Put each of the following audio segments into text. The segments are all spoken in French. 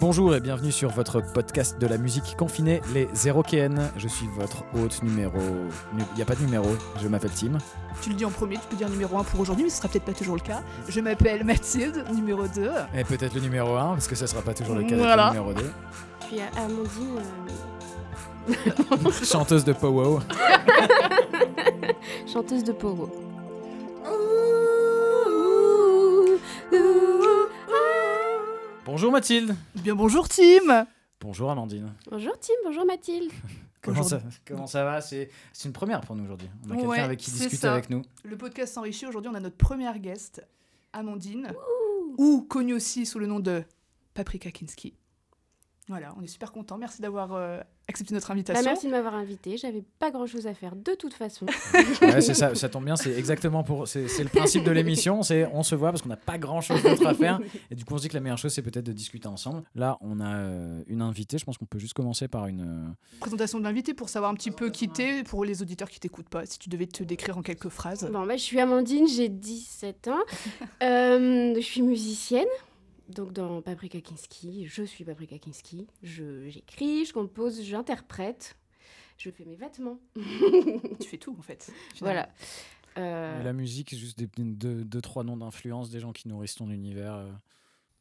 Bonjour et bienvenue sur votre podcast de la musique confinée, les Zérokéennes. Je suis votre hôte numéro. Il n'y a pas de numéro, je m'appelle Tim. Tu le dis en premier, tu peux dire numéro 1 pour aujourd'hui, mais ce sera peut-être pas toujours le cas. Je m'appelle Mathilde, numéro 2. Et peut-être le numéro 1, parce que ça sera pas toujours le cas Voilà. avec le numéro 2. Je suis Amandine. euh, Chanteuse de Powo. chanteuse de Pogo. Bonjour Mathilde. Bien bonjour Tim Bonjour Amandine. Bonjour Tim, bonjour Mathilde. Comment ça, Aujourd'hui- comment ça va? C'est une première pour nous aujourd'hui. On a quelqu'un avec qui ça. avec nous. Le podcast s'enrichit, aujourd'hui on a notre première guest, Amandine, ou connue aussi sous le nom de Paprika Kinski. Voilà, on est super contents, merci d'avoir euh, accepté notre Bah, invitation. merci de m'avoir invité. J'avais pas grand chose à faire de toute façon. Ouais, c'est ça, ça tombe bien, c'est exactement pour. C'est le principe de l'émission, c'est on se voit parce qu'on n'a pas grand chose d'autre à faire. Et du coup, on se dit que la meilleure chose, c'est peut-être de discuter ensemble. Là, on a euh, une invitée, je pense qu'on peut juste commencer par une. euh, Présentation de l'invité pour savoir un petit peu qui t'es, pour les auditeurs qui t'écoutent pas, si tu devais te décrire en quelques phrases. Bon, bah, je suis Amandine, j'ai 17 ans. Euh, je suis musicienne. Donc dans Paprika Kinski, je suis Paprika Kinski. Je- J'écris, je compose, j'interprète. Je fais mes vêtements. Tu fais tout en fait. finalement. Voilà. Euh, La musique, juste des, deux, deux, trois noms d'influence, des gens qui nourrissent ton univers. euh.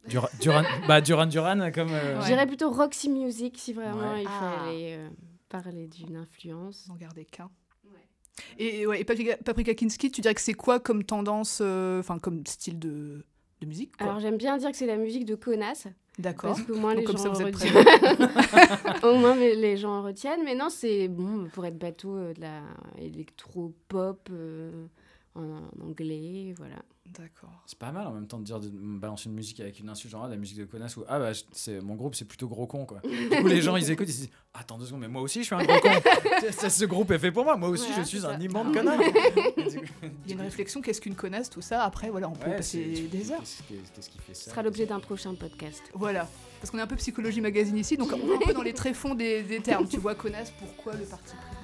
Dura- Duran, bah, Duran Duran, comme. euh, Je Ouais. dirais plutôt Roxy Music si vraiment Ouais. il Ah. fallait euh, parler d'une influence. Sans garder qu'un. Et, ouais, et Paprika, Paprika Kinski, tu dirais que c'est quoi comme tendance, euh, enfin comme style de, de musique quoi Alors j'aime bien dire que c'est la musique de connasse. D'accord. Parce qu'au moins Donc, les comme ça, gens êtes retiennent. Au moins les les gens retiennent. Mais non, c'est bon pour être bateau euh, de la électro-pop euh, en anglais, voilà. D'accord. C'est pas mal en même temps de dire de balancer une musique avec une insulte genre ah, la musique de connasse ou ah bah c'est mon groupe c'est plutôt gros con quoi. Du coup les gens ils écoutent ils se disent attends deux secondes mais moi aussi je suis un gros con. Ça, ce groupe est fait pour moi moi aussi Voilà, je suis un immense connard. Du coup- Il y a une réflexion, qu'est-ce qu'une connasse, tout ça. Après, voilà, on peut Ouais, passer des heures. Qu'est-ce qui- qu'est-ce qui fait ça Ce sera l'objet d'un prochain podcast. Voilà. Parce qu'on est un peu psychologie magazine ici, donc on est un peu dans les tréfonds des, des termes. Tu vois, connasse, pourquoi le parti pris?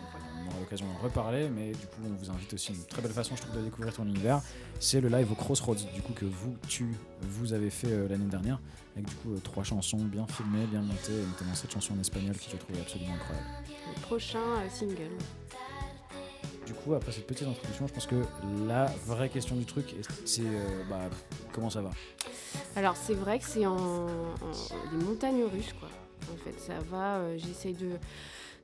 Aura l'occasion d'en reparler, mais du coup, on vous invite aussi une très belle façon, je trouve, de découvrir ton univers. C'est le live au Crossroads, du coup, que vous, tu, vous avez fait euh, l'année dernière, avec du coup euh, trois chansons bien filmées, bien montées, et notamment cette chanson en espagnol qui je trouve absolument incroyable. Le prochain euh, single. Du coup, après cette petite introduction, je pense que la vraie question du truc, c'est bah, comment ça va? Alors c'est vrai que c'est en, en- des montagnes russes quoi. En fait ça va, j'essaye de,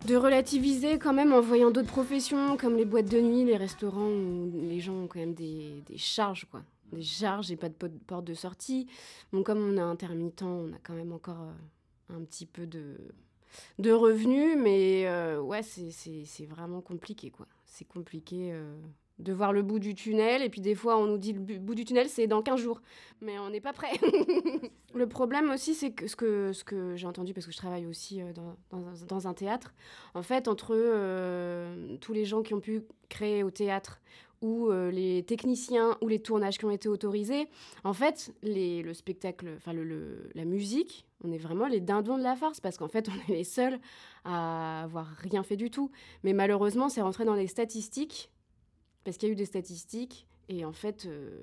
de relativiser quand même en voyant d'autres professions comme les boîtes de nuit, les restaurants où les gens ont quand même des, charges quoi. Des charges et pas de porte de sortie. Donc comme on est intermittent, on a quand même encore euh, un petit peu de, revenus, mais euh, ouais c'est vraiment compliqué quoi. C'est compliqué euh, de voir le bout du tunnel et puis des fois on nous dit le bout du tunnel c'est dans 15 jours mais on n'est pas prêt. le problème aussi, c'est que ce que, ce que j'ai entendu, parce que je travaille aussi euh, dans, dans un théâtre, en fait, entre euh, tous les gens qui ont pu créer au théâtre, ou euh, les techniciens, ou les tournages qui ont été autorisés, en fait, les, le spectacle, enfin le, le- la musique, on est vraiment les dindons de la farce, parce qu'en fait, on est les seuls à avoir rien fait du tout. Mais malheureusement, c'est rentré dans les statistiques, parce qu'il y a eu des statistiques, et en fait, euh,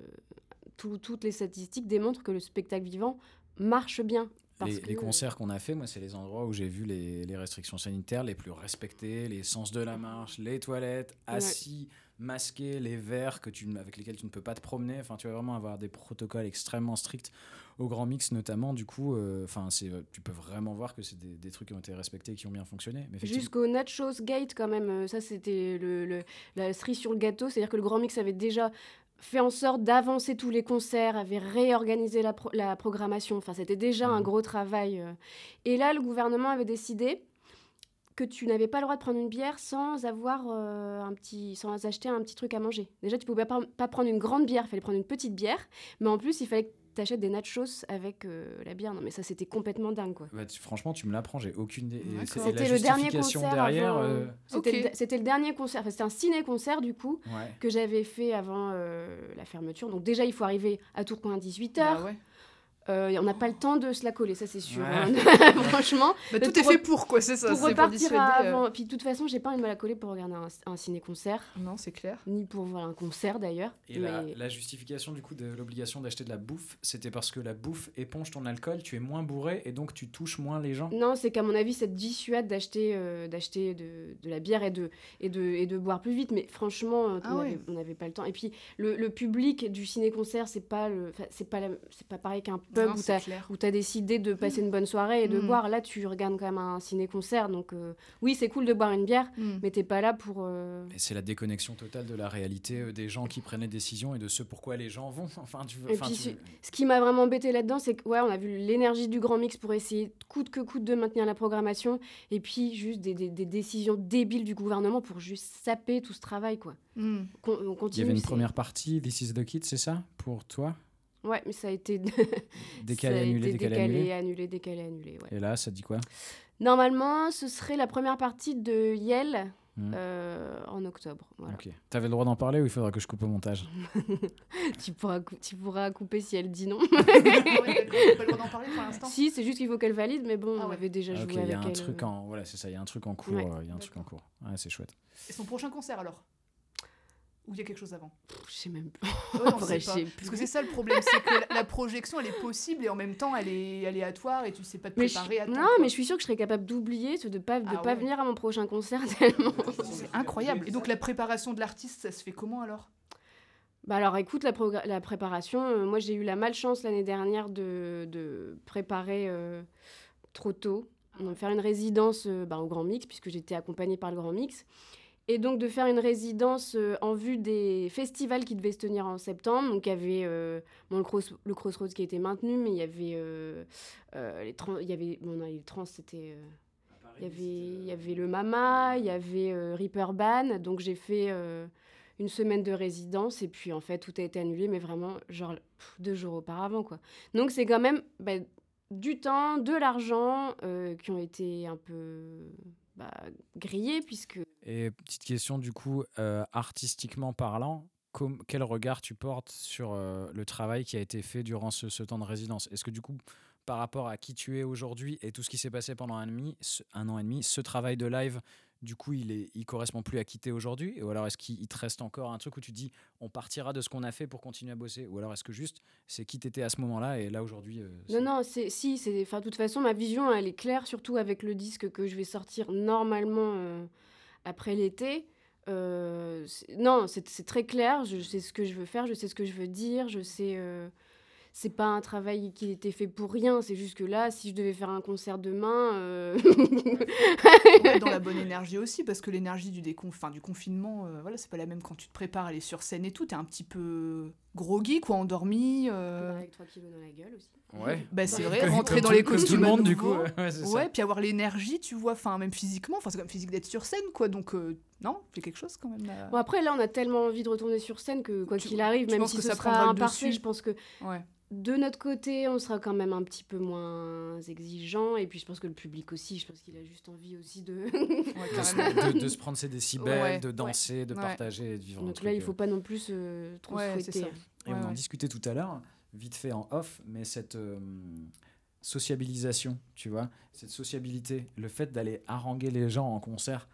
tout- toutes les statistiques démontrent que le spectacle vivant marche bien. Parce les, que, les concerts qu'on a fait, moi, c'est les endroits où j'ai vu les, les restrictions sanitaires les plus respectées, les sens de la marche, les toilettes, Ouais. Masqués, les verres que tu, avec lesquels tu ne peux pas te promener. Enfin, tu vas vraiment avoir des protocoles extrêmement stricts au Grand Mix notamment. Du coup, euh, enfin, c'est, euh, tu peux vraiment voir que c'est des, des trucs qui ont été respectés et qui ont bien fonctionné. Jusqu'au Nachos Gate, quand même, euh, ça c'était le, le- la cerise sur le gâteau, c'est-à-dire que le Grand Mix avait déjà fait en sorte d'avancer tous les concerts, avait réorganisé la, pro- la programmation, enfin c'était déjà un Mhm. gros travail. Et là, le gouvernement avait décidé que tu n'avais pas le droit de prendre une bière sans avoir euh, un petit, sans acheter un petit truc à manger. Déjà, tu pouvais pas, pas prendre une grande bière, il fallait prendre une petite bière, mais en plus, il fallait que tu achètes des nachos avec euh, la bière. Non, mais ça, c'était complètement dingue, quoi. Tu- franchement, tu me l'apprends, j'ai aucune la C'était le dernier concert derrière. avant, euh, C'était le- dernier concert, enfin, c'était un ciné-concert du coup, ouais. que j'avais fait avant euh, la fermeture. Donc déjà, il faut arriver à Tourcoing à 18h. Bah ouais. Euh, on n'a pas le temps de se la coller, ça c'est sûr. Ouais. hein. Franchement. Bah, tout est pour- fait pour, quoi, c'est ça. pour c'est repartir dissuader, euh, avant. Puis de toute façon, j'ai pas envie de me la coller pour regarder un, un ciné-concert, Non, c'est clair. ni pour voir un concert d'ailleurs. Et la, Mais- la justification du coup de l'obligation d'acheter de la bouffe, c'était parce que la bouffe éponge ton alcool, tu es moins bourré et donc tu touches moins les gens. Non, c'est qu'à mon avis, ça te dissuade d'acheter euh, d'acheter de, de la bière et de, et, de, et de boire plus vite. Mais franchement, Ah on ouais. avait- on n'avait pas le temps. Et puis, le, le public du ciné-concert, c'est pas, le- enfin, c'est pas, la- pas pareil qu'un pub Non, où tu as décidé de passer une bonne soirée et de Mm. boire. Là, tu regardes quand même un ciné-concert. Donc, euh, oui, c'est cool de boire une bière, Mm. mais t'es pas là pour. euh, Et c'est la déconnexion totale de la réalité euh, des gens qui prennent les décisions et de ce pourquoi les gens vont. Enfin, tu veux. Et enfin, puis, tu- c'est- Ce qui m'a vraiment embêté là-dedans, c'est que ouais, on a vu l'énergie du grand mix pour essayer coûte que coûte de maintenir la programmation, et puis juste des, des- des décisions débiles du gouvernement pour juste saper tout ce travail, quoi. Mm. Con- on Il y avait une première partie, This is the Kid, c'est ça? Pour toi? Ouais, mais ça a été Décalé, ça a annulé, été décalé, décalé, annulé. annulé, décalé, annulé. Ouais. Et là, ça dit quoi? Normalement, ce serait la première partie de Yale Hmm. euh, en octobre. Voilà. Ok. T'avais le droit d'en parler ou il faudra que je coupe au montage? Tu, pourras cou- tu pourras couper si elle dit non. Ouais, pas le droit d'en parler pour l'instant. si, c'est juste qu'il faut qu'elle valide, mais bon, Ah on avait déjà Ah, joué Ok, il avec y a un elle. truc euh. en. Voilà, c'est ça, il y a un truc en cours. Ouais. euh, Il y a un truc en cours. Ouais, c'est chouette. Et son prochain concert alors? Ou il y a quelque chose avant? Pff, Je sais même plus. Ouais, on vrai, je sais Parce plus. que c'est ça le problème, c'est que la, projection elle est possible et en même temps elle est aléatoire et tu sais pas te Mais je- préparer à temps. non, quoi. mais je suis sûre que je serais capable d'oublier, de pas, de Ah pas ouais. venir à mon prochain concert tellement. C'est incroyable. Et donc la préparation de l'artiste, ça se fait comment alors? Bah alors écoute, la préparation, euh, moi j'ai eu la malchance l'année dernière de, de préparer euh, trop tôt, de faire une résidence euh, bah, au Grand Mix, puisque j'étais accompagnée par le Grand Mix. Et donc de faire une résidence euh, en vue des festivals qui devaient se tenir en septembre. Donc il y avait euh, bon, le, cross, le Crossroads qui a été maintenu, mais il y avait euh, euh, les trans, il y avait bon, non, les trans c'était il y avait il y avait le Mama, il y avait Reaper Band. Donc j'ai fait une semaine de résidence et puis en fait tout a été annulé, mais vraiment genre pff, deux jours auparavant quoi. Donc c'est quand même bah, du temps, de l'argent qui ont été un peu bah, grillés puisque Et petite question, du coup, euh, artistiquement parlant, quel regard tu portes sur euh, le travail qui a été fait durant ce, ce temps de résidence? Est-ce que du coup, par rapport à qui tu es aujourd'hui et tout ce qui s'est passé pendant un, an et demi, ce, un an et demi, ce travail de live, du coup, il, est, il correspond plus à qui t'es aujourd'hui? Ou alors est-ce qu'il il te reste encore un truc où tu dis, on partira de ce qu'on a fait pour continuer à bosser? Ou alors est-ce que juste, c'est qui t'étais à ce moment-là et là aujourd'hui euh, Non, non, c'est si, c'est. De toute façon, ma vision, elle est claire, surtout avec le disque que je vais sortir normalement euh, après l'été. Euh, non, c'est très clair. Je sais ce que je veux faire, je sais ce que je veux dire, je sais. euh, c'est pas un travail qui était fait pour rien. C'est juste que là, si je devais faire un concert demain, euh, est dans la bonne énergie aussi parce que l'énergie du décon... du confinement, euh, voilà, c'est pas la même quand tu te prépares à aller sur scène et tout. T'es un petit peu groggy, quoi, endormi. euh, avec 3 kilos dans la gueule aussi. Ouais. Bah c'est vrai, rentrer comme dans les costumes tout le monde, du coup. ouais, c'est ça. Ouais, puis avoir l'énergie, tu vois, enfin même physiquement, enfin c'est comme physique d'être sur scène, quoi. Donc euh, non, c'est quelque chose quand même. là. Bon, après, là, on a tellement envie de retourner sur scène que quoi qu'il arrive, même si que ce ça sera imparfait, je pense que Ouais. de notre côté, on sera quand même un petit peu moins exigeant. Et puis, je pense que le public aussi, je pense qu'il a juste envie aussi de. Ouais, de, se- carrément. de- de se prendre ses décibels, Ouais, de ouais. danser, de partager et de vivre Donc là, il euh, faut pas non plus se trop souhaiter. ça. Et Ouais, on en ouais. discutait tout à l'heure, vite fait en off, mais cette euh, sociabilisation, tu vois, cette sociabilité, le fait d'aller haranguer les gens en concert,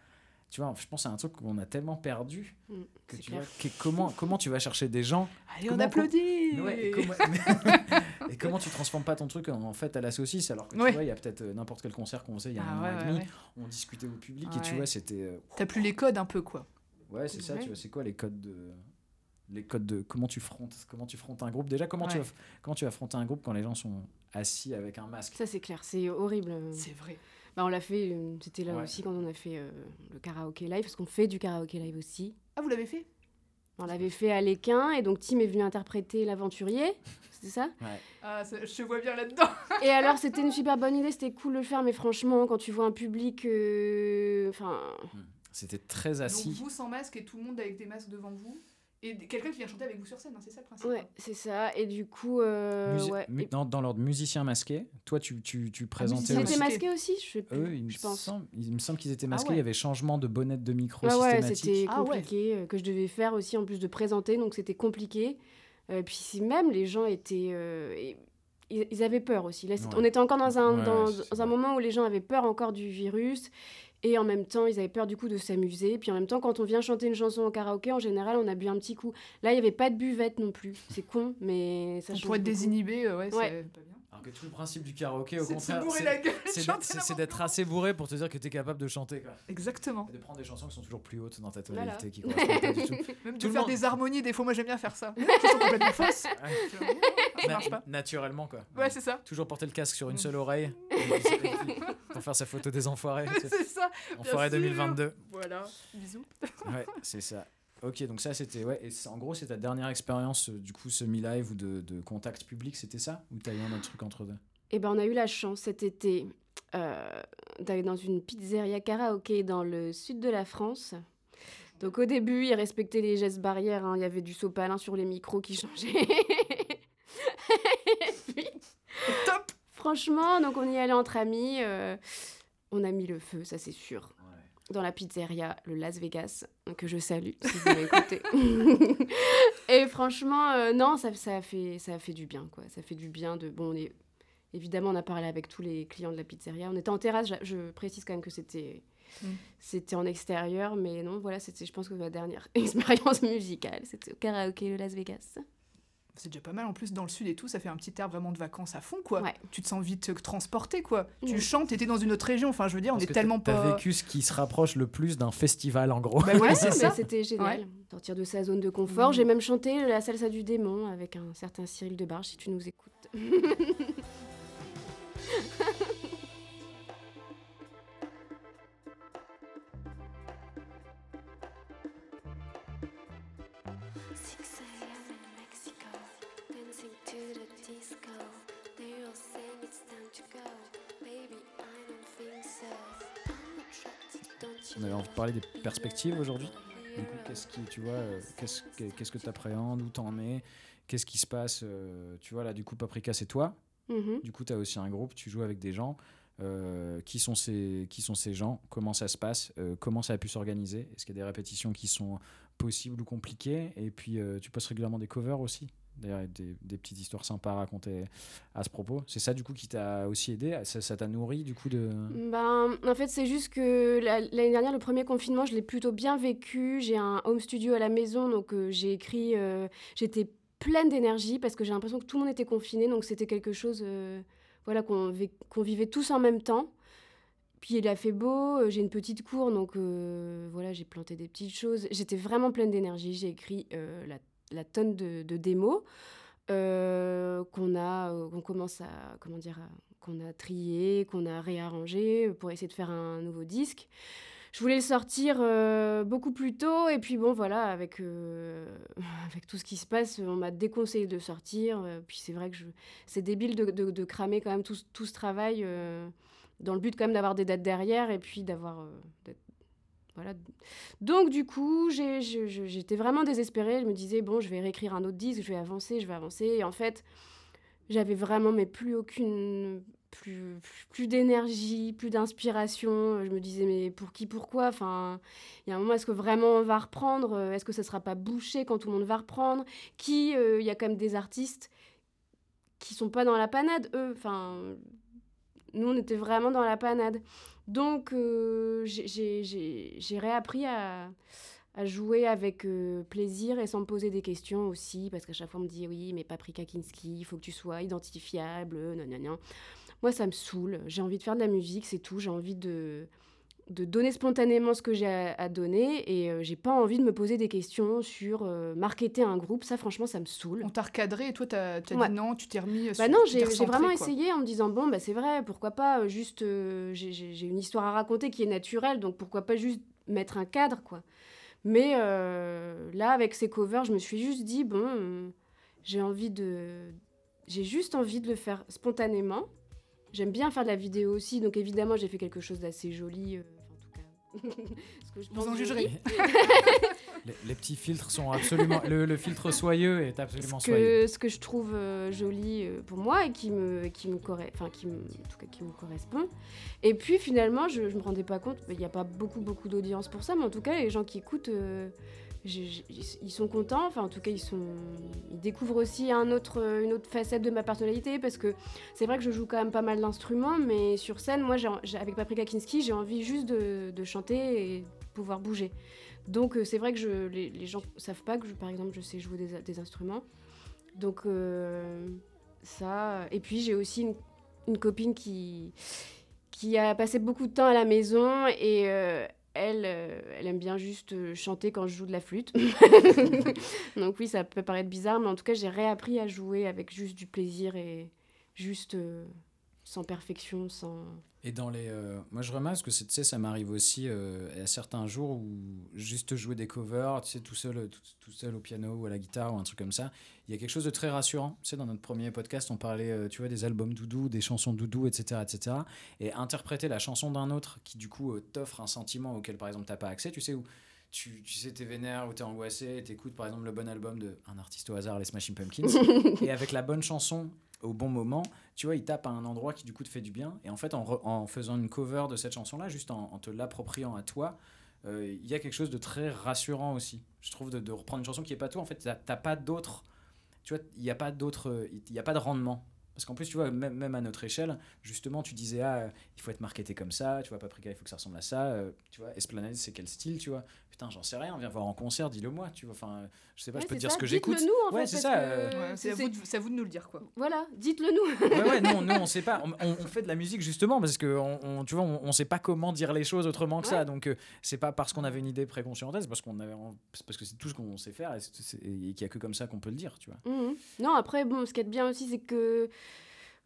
tu vois, je pense c'est un truc qu'on a tellement perdu Mm, que tu clair. vois, que- comment, comment tu vas chercher des gens? Allez, on applaudit Ouais, et, comment, et comment tu transformes pas ton truc en, en fait à la saucisse alors que tu vois, il y a peut-être euh, n'importe quel concert qu'on faisait il y a Ah un an ouais, et demi, on discutait au public et tu vois, c'était. euh, T'as plus les codes un peu, quoi. Ouais, c'est ça, tu vois, c'est quoi les codes de les codes de comment tu frontes comment tu frontes un groupe déjà comment tu vas comment tu vas un groupe quand les gens sont assis avec un masque? Ça, c'est clair, c'est horrible. C'est vrai. Bah, on l'a fait, euh, c'était là Ouais. aussi quand on a fait euh, le karaoké live, parce qu'on fait du karaoké live aussi. Ah, vous l'avez fait? On l'avait fait à l'Équin, et donc Tim est venu interpréter l'aventurier, c'était ça? Ah, ça- je te vois bien là-dedans. Et alors, c'était une super bonne idée, c'était cool de le faire, mais franchement, quand tu vois un public. euh, Enfin. c'était très Donc assis vous sans masque et tout le monde avec des masques devant vous? Et quelqu'un qui vient chanter avec vous sur scène, hein, c'est ça le principe. ouais, c'est ça, et du coup. euh, Musi- ouais. dans, dans l'ordre musicien masqué toi tu, tu, tu présentais musicien Ils étaient masqué. masqués aussi, je sais plus, eux il me, pense. semble, il me semble qu'ils étaient Ah masqués ouais. il y avait changement de bonnette de micro Ouais, ouais, systématique c'était Ah ouais. compliqué, euh, que je devais faire aussi en plus de présenter, donc c'était compliqué. Euh, puis si même les gens étaient. euh, et ils, ils avaient peur aussi. Là, c'est- Ouais. On était encore dans un, Ouais, dans, un moment où les gens avaient peur encore du virus. Et en même temps, ils avaient peur du coup de s'amuser. Puis en même temps, quand on vient chanter une chanson au karaoké, en général, on a bu un petit coup. Là, il n'y avait pas de buvette non plus. C'est con, mais ça On change pourrait être beaucoup. désinhibé, euh, ouais, Ouais. c'est pas bien. Alors que tout le principe du karaoké, au contraire, c'est- d'être- assez bourré pour te dire que tu es capable de chanter. Quoi. Exactement. Et de prendre des chansons qui sont toujours plus hautes dans ta tonalité, qui pas du tout. Même Tout de le faire monde- des harmonies, des fois, moi j'aime bien faire ça. Qui sont complètement fausses. Ouais. Ça marche pas. Naturellement, quoi. Ouais, c'est ça. Toujours porter le casque sur une seule oreille pour faire sa photo des enfoirés. c'est ça. Enfoirés sûr. 2022. Voilà. Bisous. Ouais, c'est ça. Ok, donc ça c'était. Ouais, et en gros, c'est ta dernière expérience, euh, du coup, semi-live ou de, de contact public, c'était ça? Ou t'as eu un autre truc entre deux? Eh ben, on a eu la chance cet été euh, d'aller dans une pizzeria karaoké dans le sud de la France. Donc au début, ils respectaient les gestes barrières. hein. Il y avait du sopalin sur les micros qui changeait. Et puis, Top. franchement, donc on y allait entre amis. euh, on a mis le feu, ça c'est sûr. Dans la pizzeria, le Las Vegas, que je salue si vous m'écoutez. Et franchement, euh, non, ça, ça, a fait, ça fait du bien, quoi. Ça fait du bien de... Bon, on est... Évidemment, on a parlé avec tous les clients de la pizzeria. On était en terrasse, je, je précise quand même que c'était... Mm. C'était en extérieur, mais non, voilà, c'était, je pense que ma dernière expérience musicale, c'était au karaoké, le Las Vegas. C'est déjà pas mal en plus dans le sud et tout, ça fait un petit air vraiment de vacances à fond quoi. Ouais. Tu te sens vite euh, transporté quoi. Tu Mm. chantes, t'étais dans une autre région, enfin je veux dire, on est tellement pas. T'as vécu ce qui se rapproche le plus d'un festival, en gros. Bah ouais, c'est ça. C'était génial. Ouais. Sortir de sa zone de confort. Mm. J'ai même chanté la salsa du démon avec un certain Cyril Debarge, si tu nous écoutes. On avait envie de parler des perspectives aujourd'hui. Du coup, qu'est-ce qui, tu vois, euh, qu'est-ce que qu'est-ce que t'appréhendes, où t'en es, qu'est-ce qui se passe, euh, tu vois là, du coup, Paprika, c'est toi. Mhm. Du coup, tu as aussi un groupe, tu joues avec des gens. Euh, qui, sont ces, qui sont ces gens? Comment ça se passe? Comment ça a pu s'organiser? Est-ce qu'il y a des répétitions qui sont possibles ou compliquées? Et puis, tu postes régulièrement des covers aussi? D'ailleurs, des, petites histoires sympas à raconter à ce propos. C'est ça, du coup, qui t'a aussi aidé? Ça t'a nourri, du coup, de... Ben, en fait, c'est juste que la- l'année dernière, le premier confinement, je l'ai plutôt bien vécu. J'ai un home studio à la maison, donc euh, j'ai écrit. euh, J'étais pleine d'énergie parce que j'ai l'impression que tout le monde était confiné, donc c'était quelque chose euh, voilà, qu'on vivait tous en même temps. Puis il a fait beau, j'ai une petite cour, donc voilà, j'ai planté des petites choses. J'étais vraiment pleine d'énergie. J'ai écrit la, la tonne de, démos euh, qu'on a, euh, qu'on commence à, comment dire, qu'on a trié, qu'on a réarrangé pour essayer de faire un nouveau disque. Je voulais le sortir euh, beaucoup plus tôt, et puis bon, voilà, avec, euh, avec tout ce qui se passe, on m'a déconseillé de sortir. euh, puis c'est vrai que je... c'est débile de, de- cramer quand même tout, tout ce travail euh, dans le but quand même d'avoir des dates derrière, et puis d'avoir. euh, Donc du coup, j'étais vraiment désespérée. Je me disais, bon, je vais réécrire un autre disque, je vais avancer, je vais avancer. Et en fait, j'avais vraiment mais plus aucune plus plus d'énergie plus d'inspiration. Je me disais mais pour qui pourquoi? Enfin il y a un moment est-ce que vraiment on va reprendre? Est-ce que ça sera pas bouché quand tout le monde va reprendre? Qui euh, il y a quand même des artistes qui sont pas dans la panade eux. Enfin nous on était vraiment dans la panade. Donc euh, j'ai- réappris à à jouer avec euh, plaisir et sans me poser des questions aussi, parce qu'à chaque fois on me dit oui, mais Paprika Kinski, il faut que tu sois identifiable, non, non, non. Moi ça me saoule, j'ai envie de faire de la musique, c'est tout, j'ai envie de, de donner spontanément ce que j'ai à, donner et euh, j'ai pas envie de me poser des questions sur euh, marketer un groupe, ça franchement ça me saoule. On t'a recadré et toi t'as as Ouais. dit non, tu t'es remis. Bah sur- non, j'ai vraiment quoi. essayé en me disant bon bah c'est vrai, pourquoi pas euh, juste euh, j'ai- une histoire à raconter qui est naturelle, donc pourquoi pas juste mettre un cadre quoi. Mais euh, là avec ces covers, je me suis juste dit bon, euh, j'ai envie de j'ai juste envie de le faire spontanément. J'aime bien faire de la vidéo aussi, donc évidemment j'ai fait quelque chose d'assez joli. que je Vous en jugerez. Les, les petits filtres sont absolument... le, le filtre soyeux est absolument ce soyeux. que, ce que je trouve euh, joli euh, pour moi et qui me, qui me, enfin, qui me, en tout cas, qui me correspond. Et puis finalement, je ne me rendais pas compte, il n'y a pas beaucoup, beaucoup d'audience pour ça, mais en tout cas, les gens qui écoutent, euh, ils sont contents. Enfin, en tout cas, ils sont, ils découvrent aussi une autre facette de ma personnalité parce que c'est vrai que je joue quand même pas mal d'instruments, mais sur scène, moi, avec Paprika Kinski, j'ai envie juste de, chanter et pouvoir bouger. Donc, euh, c'est vrai que les, les gens savent pas que, je, par exemple, je sais jouer des, instruments. Donc, euh, ça. Et puis, j'ai aussi une, copine qui, qui a passé beaucoup de temps à la maison et euh, elle, euh, elle aime bien juste euh, chanter quand je joue de la flûte. Donc oui, ça peut paraître bizarre, mais en tout cas, j'ai réappris à jouer avec juste du plaisir et juste euh, sans perfection, sans... Et dans les. euh, moi, je remarque que tu sais, ça m'arrive aussi euh, à certains jours où juste jouer des covers, tu sais, tout seul, euh, tout, tout seul au piano ou à la guitare ou un truc comme ça, il y a quelque chose de très rassurant. Tu sais, dans notre premier podcast, on parlait, euh, tu vois, des albums doudou, des chansons doudou, etc., etc. Et interpréter la chanson d'un autre qui, du coup, t'offre un sentiment auquel, par exemple, t'as pas accès, tu sais, où tu, tu sais, t'es vénère ou t'es angoissé, t'écoutes, par exemple, le bon album de un artiste au hasard, les Smashing Pumpkins, et avec la bonne chanson au bon moment, tu vois, il tape à un endroit qui du coup te fait du bien. Et en fait, en, en faisant une cover de cette chanson-là, juste en, te l'appropriant à toi, euh, il y a quelque chose de très rassurant aussi. Je trouve de, de reprendre une chanson qui est pas toi. En fait, t'as pas d'autre. Tu vois, il n'y a pas d'autre. euh, Il n'y a pas de rendement. Parce qu'en plus, tu vois, même, même à notre échelle, justement, tu disais, ah, euh, il faut être marketé comme ça, tu vois, Paprika, il faut que ça ressemble à ça, euh, tu vois, Esplanade, c'est quel style, tu vois? Putain, j'en sais rien, viens voir en concert, dis-le moi, tu vois, enfin, je sais pas, Ouais, je peux te dire ça, ce que dites-le j'écoute. nous, en ouais, fait, c'est ça. que- euh, Ouais, c'est à, c'est- vous de- c'est à vous de nous le dire, quoi. Voilà, dites-le nous ouais, ouais, nous, nous, on sait pas. On, on- on fait de la musique justement parce que on, on- tu vois, on, on sait pas comment dire les choses autrement que ça. Donc, euh, c'est pas parce qu'on avait une idée préconçue en tête, c'est parce qu'on avait, parce que c'est tout ce qu'on sait faire et, c'est- c'est- et qu'il y a que comme ça qu'on peut le dire, tu vois. Mhm. Non, après, bon, ce qui est bien aussi, c'est que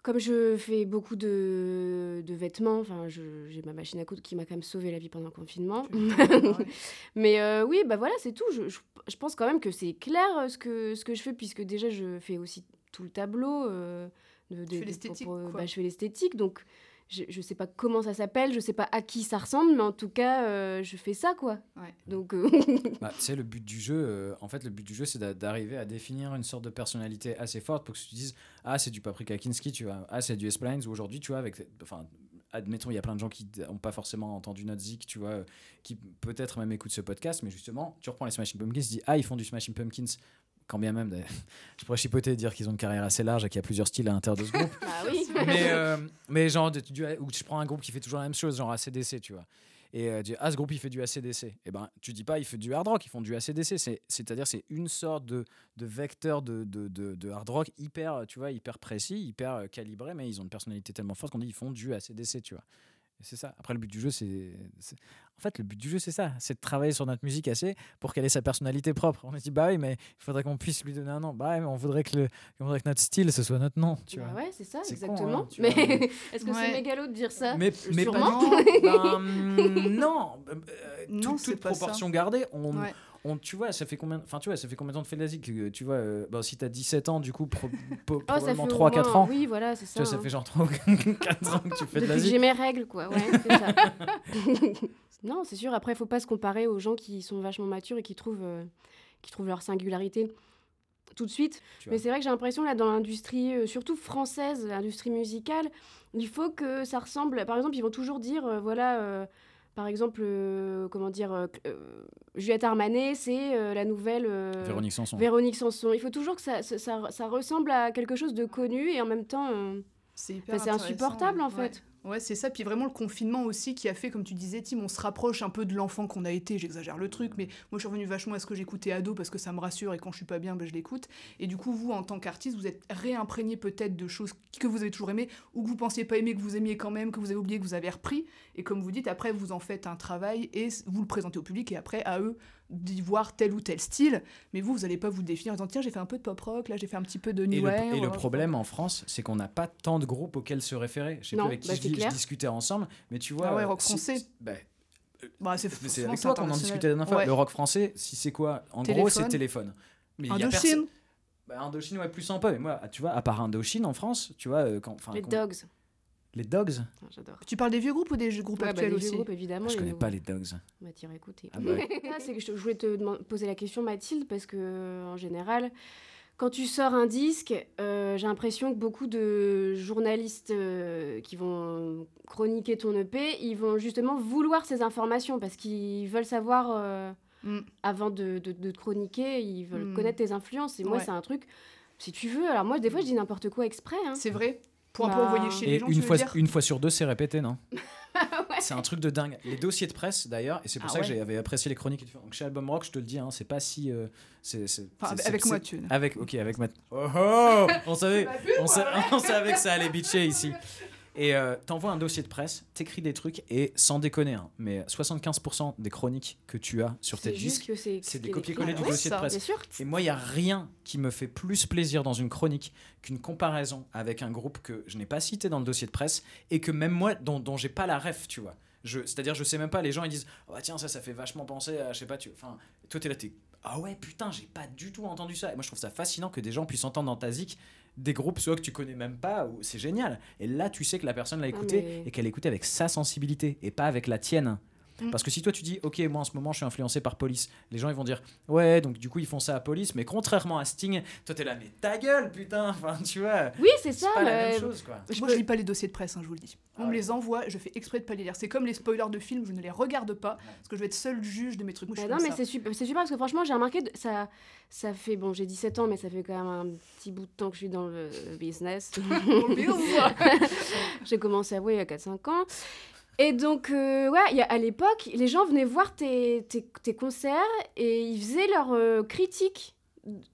comme je fais beaucoup de, de vêtements, enfin, j'ai ma machine à coudre qui m'a quand même sauvé la vie pendant le confinement. Mais euh, oui, bah voilà, c'est tout. Je, je- je pense quand même que c'est clair euh, ce que, ce que je fais, puisque déjà, je fais aussi tout le tableau. euh, de, de- fais de- l'esthétique, pour- quoi. bah, je fais l'esthétique, donc je, je sais pas comment ça s'appelle, je sais pas à qui ça ressemble, mais en tout cas, euh, je fais ça, quoi. Ouais. Donc, euh, Bah, tu sais, le but du jeu, euh, en fait, le but du jeu, c'est d'a- d'arriver à définir une sorte de personnalité assez forte pour que tu te dises, ah, c'est du Paprika Kinski, tu vois, ah, c'est du Esplines, ou aujourd'hui, tu vois, avec, enfin, admettons, il y a plein de gens qui n'ont pas forcément entendu notre zik, tu vois, euh, qui peut-être même écoutent ce podcast, mais justement, tu reprends les Smashing Pumpkins, tu dis, ah, ils font du Smashing Pumpkins, quand bien même, je pourrais chipoter et dire qu'ils ont une carrière assez large et qu'il y a plusieurs styles à l'intérieur de ce groupe, bah oui. mais, euh, mais genre, du- ou tu prends un groupe qui fait toujours la même chose, genre ACDC, tu vois. Et euh, tu dis, ah, ce groupe, il fait du ACDC. Et ben, tu dis pas, il fait du hard rock, ils font du ACDC. C'est- C'est-à-dire, c'est une sorte de, de vecteur de, de, de, de hard rock hyper, tu vois, hyper précis, hyper euh, calibré, mais ils ont une personnalité tellement forte qu'on dit, ils font du ACDC, tu vois. C'est ça. Après, le but du jeu, c'est. En fait, le but du jeu, c'est ça. C'est de travailler sur notre musique assez pour qu'elle ait sa personnalité propre. On a dit, bah oui, mais il faudrait qu'on puisse lui donner un nom. Bah ouais, mais on voudrait que, le... on voudrait que notre style, ce soit notre nom, tu Bah vois. ouais, c'est ça, C'est con, exactement. hein, mais est-ce que Ouais. c'est mégalo de dire ça Mais, mais pas tout. Ben, mm, non, euh, euh, Non, toute- c'est toute pas ça. proportion gardée, on, Ouais. On, tu vois, ça fait combien, enfin tu vois, ça fait combien de temps de fait euh, Tu vois, euh, bon, si t'as 17 ans, du coup, pro- po- Oh, probablement fait au 3-4 moins- ans. Oui, voilà, c'est Tu ça. vois, ça hein. fait genre 3 ou 4 ans que tu fais de la j'ai mes règles, quoi. Ouais, c'est ça. non, c'est sûr. Après, il faut pas se comparer aux gens qui sont vachement matures et qui trouvent, euh, qui trouvent leur singularité tout de suite. Tu Mais c'est vrai que j'ai l'impression, là, dans l'industrie, euh, surtout française, l'industrie musicale, il faut que ça ressemble. Par exemple, ils vont toujours dire, voilà. Par exemple, euh, comment dire, euh, euh, Juliette Armanet, c'est euh, la nouvelle euh, Véronique Sanson. Véronique Sanson. Il faut toujours que ça, ça, ça- ça ressemble à quelque chose de connu et en même temps, euh, C'est insupportable ouais. en fait. Ouais, c'est ça. Puis vraiment le confinement aussi qui a fait, comme tu disais, Tim, on se rapproche un peu de l'enfant qu'on a été. J'exagère le truc, mais moi je suis revenue vachement à ce que j'écoutais ado parce que ça me rassure et quand je suis pas bien, ben, je l'écoute. Et du coup, vous, en tant qu'artiste, vous êtes réimprégné peut-être de choses que vous avez toujours aimées ou que vous pensiez pas aimer, que vous aimiez quand même, que vous avez oublié, que vous avez repris. Et comme vous dites, après, vous en faites un travail et vous le présentez au public et après, à eux d'y voir tel ou tel style. Mais vous, vous allez pas vous définir en disant tiens, j'ai fait un peu de pop rock, là j'ai fait un petit peu de Et new le, wave. et le rock. problème en France, c'est qu'on n'a pas tant de groupes auxquels se référer. Je sais Non, plus avec qui bah, je, dis- je discutais ensemble, mais tu vois. Ah ouais, euh, rock si- français. si- bah, Bah, c'est Mais c'est souvent, avec c'est toi qu'on en discutait la dernière fois. Ouais. Le rock français, si c'est quoi En gros, c'est Téléphone. Mais il y a personne- Bah, Indochine, ouais, plus sympa. Mais moi, tu vois, à part Indochine en France, tu vois, euh, quand, Les quand- Dogs. Les Dogs, Ah, J'adore. Tu parles des vieux groupes ou des groupes Ouais, bah, actuels les vieux aussi groupes, évidemment. je connais nouveaux. pas les Dogs. Va t'y écouter. Ah bah ouais. c'est que je, voulais te poser la question, Mathilde, parce que en général, quand tu sors un disque, euh, j'ai l'impression que beaucoup de journalistes euh, qui vont chroniquer ton EP, ils vont justement vouloir ces informations parce qu'ils veulent savoir euh, Mm. avant de, de, de te chroniquer, ils veulent Mm. connaître tes influences. Et moi, Ouais. c'est un truc, si tu veux. Alors moi, des fois, je dis n'importe quoi exprès. hein. C'est vrai. Pour un peu Bah. envoyer chez les Et gens, tu une veux fois, dire une fois sur deux, c'est répété, non C'est un truc de dingue. Les dossiers de presse, d'ailleurs, et c'est pour Ah ça que j'avais apprécié les chroniques. Donc chez Album Rock, je te le dis, hein, c'est pas si. euh, c'est, Enfin, avec moi, tu. Avec, ok, avec ma. Oh, oh on savait, on, sa- on savait que ça allait bitcher ici. Et euh, t'envoies un dossier de presse, t'écris des trucs, et sans déconner, hein, mais 75% des chroniques que tu as sur tes disques, que c'est des copier-coller du dossier de presse. Et moi, il n'y a rien qui me fait plus plaisir dans une chronique qu'une comparaison avec un groupe que je n'ai pas cité dans le dossier de presse et que même moi, dont, dont j'ai pas la ref, tu vois. C'est-à-dire, je sais même pas, les gens ils disent Oh, tiens, ça, ça fait vachement penser à, je sais pas, tu. Enfin, toi, t'es là, t'es Ah ouais, putain, j'ai pas du tout entendu ça. Et moi, je trouve ça fascinant que des gens puissent entendre dans ta zik des groupes, soit que tu connais même pas, ou c'est génial. Et là, tu sais que la personne l'a écouté mais- et qu'elle écoutait avec sa sensibilité et pas avec la tienne. Mm. Parce que si toi tu dis, ok, moi en ce moment je suis influencé par Police, les gens ils vont dire, ouais, donc du coup ils font ça à Police, mais contrairement à Sting, toi t'es là, mais ta gueule, putain, enfin tu vois, Oui, c'est ça. c'est pas la mais- même chose quoi. je Moi, peux- je lis pas les dossiers de presse, hein, je vous le dis. On Ah me ouais. les envoie, je fais exprès de pas les lire. C'est comme les spoilers de films, je ne les regarde pas parce que je vais être seul juge de mes trucs. Moi, je Bah suis non, mais c'est super, super parce que franchement, j'ai remarqué, ça, ça fait, bon, j'ai 17 ans, mais ça fait quand même un petit bout de temps que je suis dans le business. Le j'ai commencé à jouer il y a 4-5 ans. Et donc, euh, ouais, il y a- à l'époque, les gens venaient voir tes, tes, tes concerts et ils faisaient leurs euh, critiques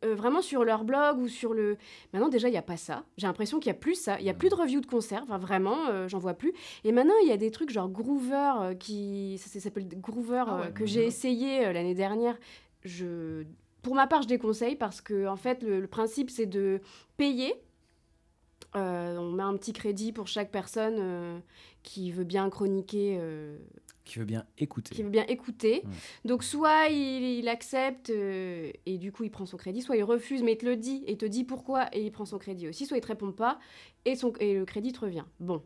euh, vraiment sur leur blog ou sur le... Maintenant, déjà, il n'y a pas ça. J'ai l'impression qu'il n'y a plus ça. Il n'y a plus de review de concerts. Enfin, vraiment, euh, j'en vois plus. Et maintenant, il y a des trucs genre Groover, qui... Ça, ça s'appelle Groover, Ah ouais, que j'ai essayé l'année dernière. Je... Pour ma part, je déconseille parce que, en fait, le, le principe, c'est de payer. Euh, on met un petit crédit pour chaque personne euh, qui veut bien chroniquer, euh, Qui veut bien écouter. qui veut bien écouter. Donc soit il, il accepte et du coup il prend son crédit, soit il refuse mais il te le dit et te dit pourquoi et il prend son crédit aussi, soit il te répond pas et, son, et le crédit te revient. Bon,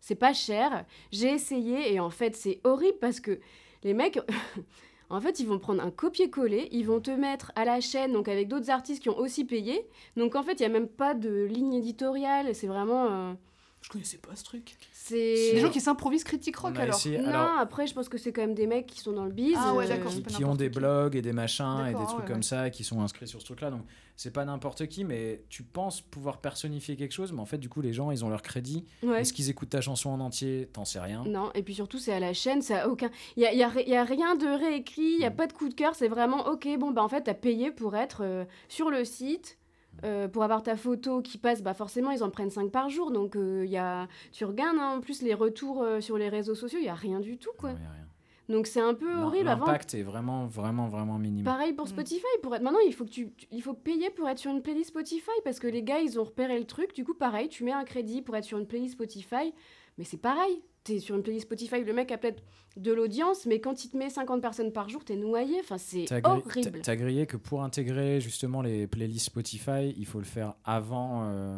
c'est pas cher, j'ai essayé et en fait c'est horrible parce que les mecs... En fait, ils vont prendre un copier-coller, ils vont te mettre à la chaîne, donc avec d'autres artistes qui ont aussi payé. Donc en fait, il n'y a même pas de ligne éditoriale, c'est vraiment... euh, Je connaissais pas ce truc. c'est... Des gens qui s'improvisent critique rock alors. Non, alors, après, je pense que c'est quand même des mecs qui sont dans le biz. Ah ouais, euh, qui, ont des qui. blogs et des machins et des trucs ouais, comme ouais. ça qui sont inscrits sur ce truc-là. Donc c'est pas n'importe qui, mais tu penses pouvoir personnifier quelque chose, mais en fait du coup les gens ils ont leur crédit. Ouais. Est-ce qu'ils écoutent ta chanson en entier? T'en sais rien. Non, et puis surtout, c'est à la chaîne, ça a aucun. Il y a, y a ri- y a rien de réécrit, il n'y a Mm. pas de coup de cœur, c'est vraiment ok, bon, bah en fait, t'as payé pour être euh, sur le site. Euh, pour avoir ta photo qui passe, bah forcément ils en prennent 5 par jour, donc euh, y a... tu regardes hein, en plus les retours euh, sur les réseaux sociaux, il y a rien du tout quoi. Non, y a rien. Donc c'est un peu L'im- horrible avant. L'impact est vraiment vraiment vraiment minime. Pareil pour Mm. Spotify, pour être maintenant il faut que tu, tu- il faut payer pour être sur une playlist Spotify parce que les gars ils ont repéré le truc. Du coup pareil, tu mets un crédit pour être sur une playlist Spotify, mais c'est pareil. T'es sur une playlist Spotify, le mec a peut-être de l'audience, mais quand il te met 50 personnes par jour, t'es noyé. Enfin c'est horrible. t'as- grillé que pour intégrer justement les playlists Spotify, il faut le faire avant. euh,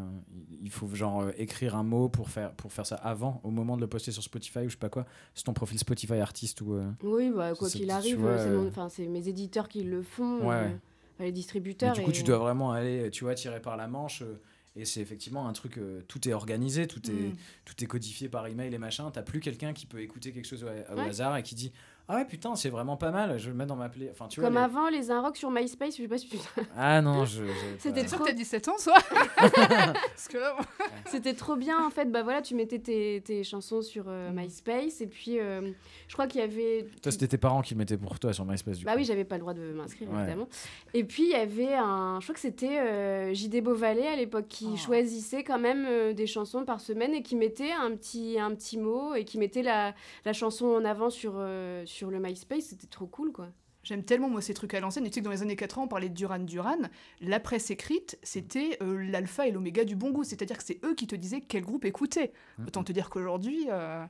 il faut genre euh, écrire un mot pour faire pour faire ça avant, au moment de le poster sur Spotify ou je sais pas quoi. C'est ton profil Spotify artiste ou. euh, Oui, bah, quoi qu'il arrive, c'est mon- enfin, c'est mes éditeurs qui le font, Ouais. les Mais distributeurs. du coup, et- tu dois vraiment aller, tu vois, tirer par la manche. Et c'est effectivement un truc, euh, tout est organisé, tout est, Mm. tout est codifié par email et machin. T'as plus quelqu'un qui peut écouter quelque chose au, au Ouais. hasard et qui dit Ah ouais, putain, c'est vraiment pas mal, je vais le mettre dans ma play. Enfin, tu vois. Comme les- avant, les Inrocks sur MySpace, je sais pas si tu... Ah non, je. j'ai C'était pas- T'es sûr trop- que t'as 17 ans, soit Parce que là, C'était trop bien en fait. Bah voilà, tu mettais tes, tes chansons sur euh, MySpace et puis euh, je crois qu'il y avait. Toi, c'était tes parents qui le mettaient pour toi sur MySpace, du Bah coup. oui, j'avais pas le droit de m'inscrire Ouais. évidemment. Et puis il y avait un, je crois que c'était euh, JD Beauvalet à l'époque qui Oh. choisissait quand même euh, des chansons par semaine et qui mettait un petit un petit mot et qui mettait la, la chanson en avant sur euh, sur le MySpace. C'était trop cool quoi. J'aime tellement moi ces trucs à l'ancienne. Et tu sais que dans les années 80, on parlait de Duran Duran. La presse écrite, c'était euh, l'alpha et l'oméga du bon goût. C'est-à-dire que c'est eux qui te disaient quel groupe écouter. Mhm. Autant te dire qu'aujourd'hui, euh,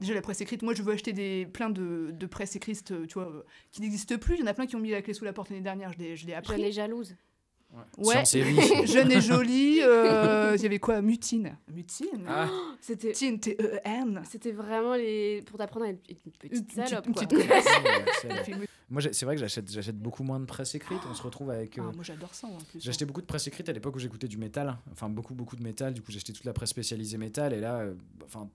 déjà la presse écrite, moi je veux acheter des, plein de, de presse écrites, euh, tu vois, euh, qui n'existent plus. Il y en a plein qui ont mis la clé sous la porte l'année dernière, je l'ai- je l'ai J'en appris. ai jalouse. Ouais. Jeune et jolie. euh, Il y avait quoi? Mutine. Mutine Ah, C'était Mutine, T-E-N. c'était vraiment les pour t'apprendre à être une petite Une petite- salope une quoi. petite Moi, c'est vrai que j'achète, j'achète beaucoup moins de presse écrite. On se retrouve avec. euh, Ah, moi j'adore ça en plus. J'ai acheté beaucoup de presse écrite à l'époque où j'écoutais du métal, enfin beaucoup beaucoup de métal. Du coup, acheté toute la presse spécialisée métal et là, euh, enfin,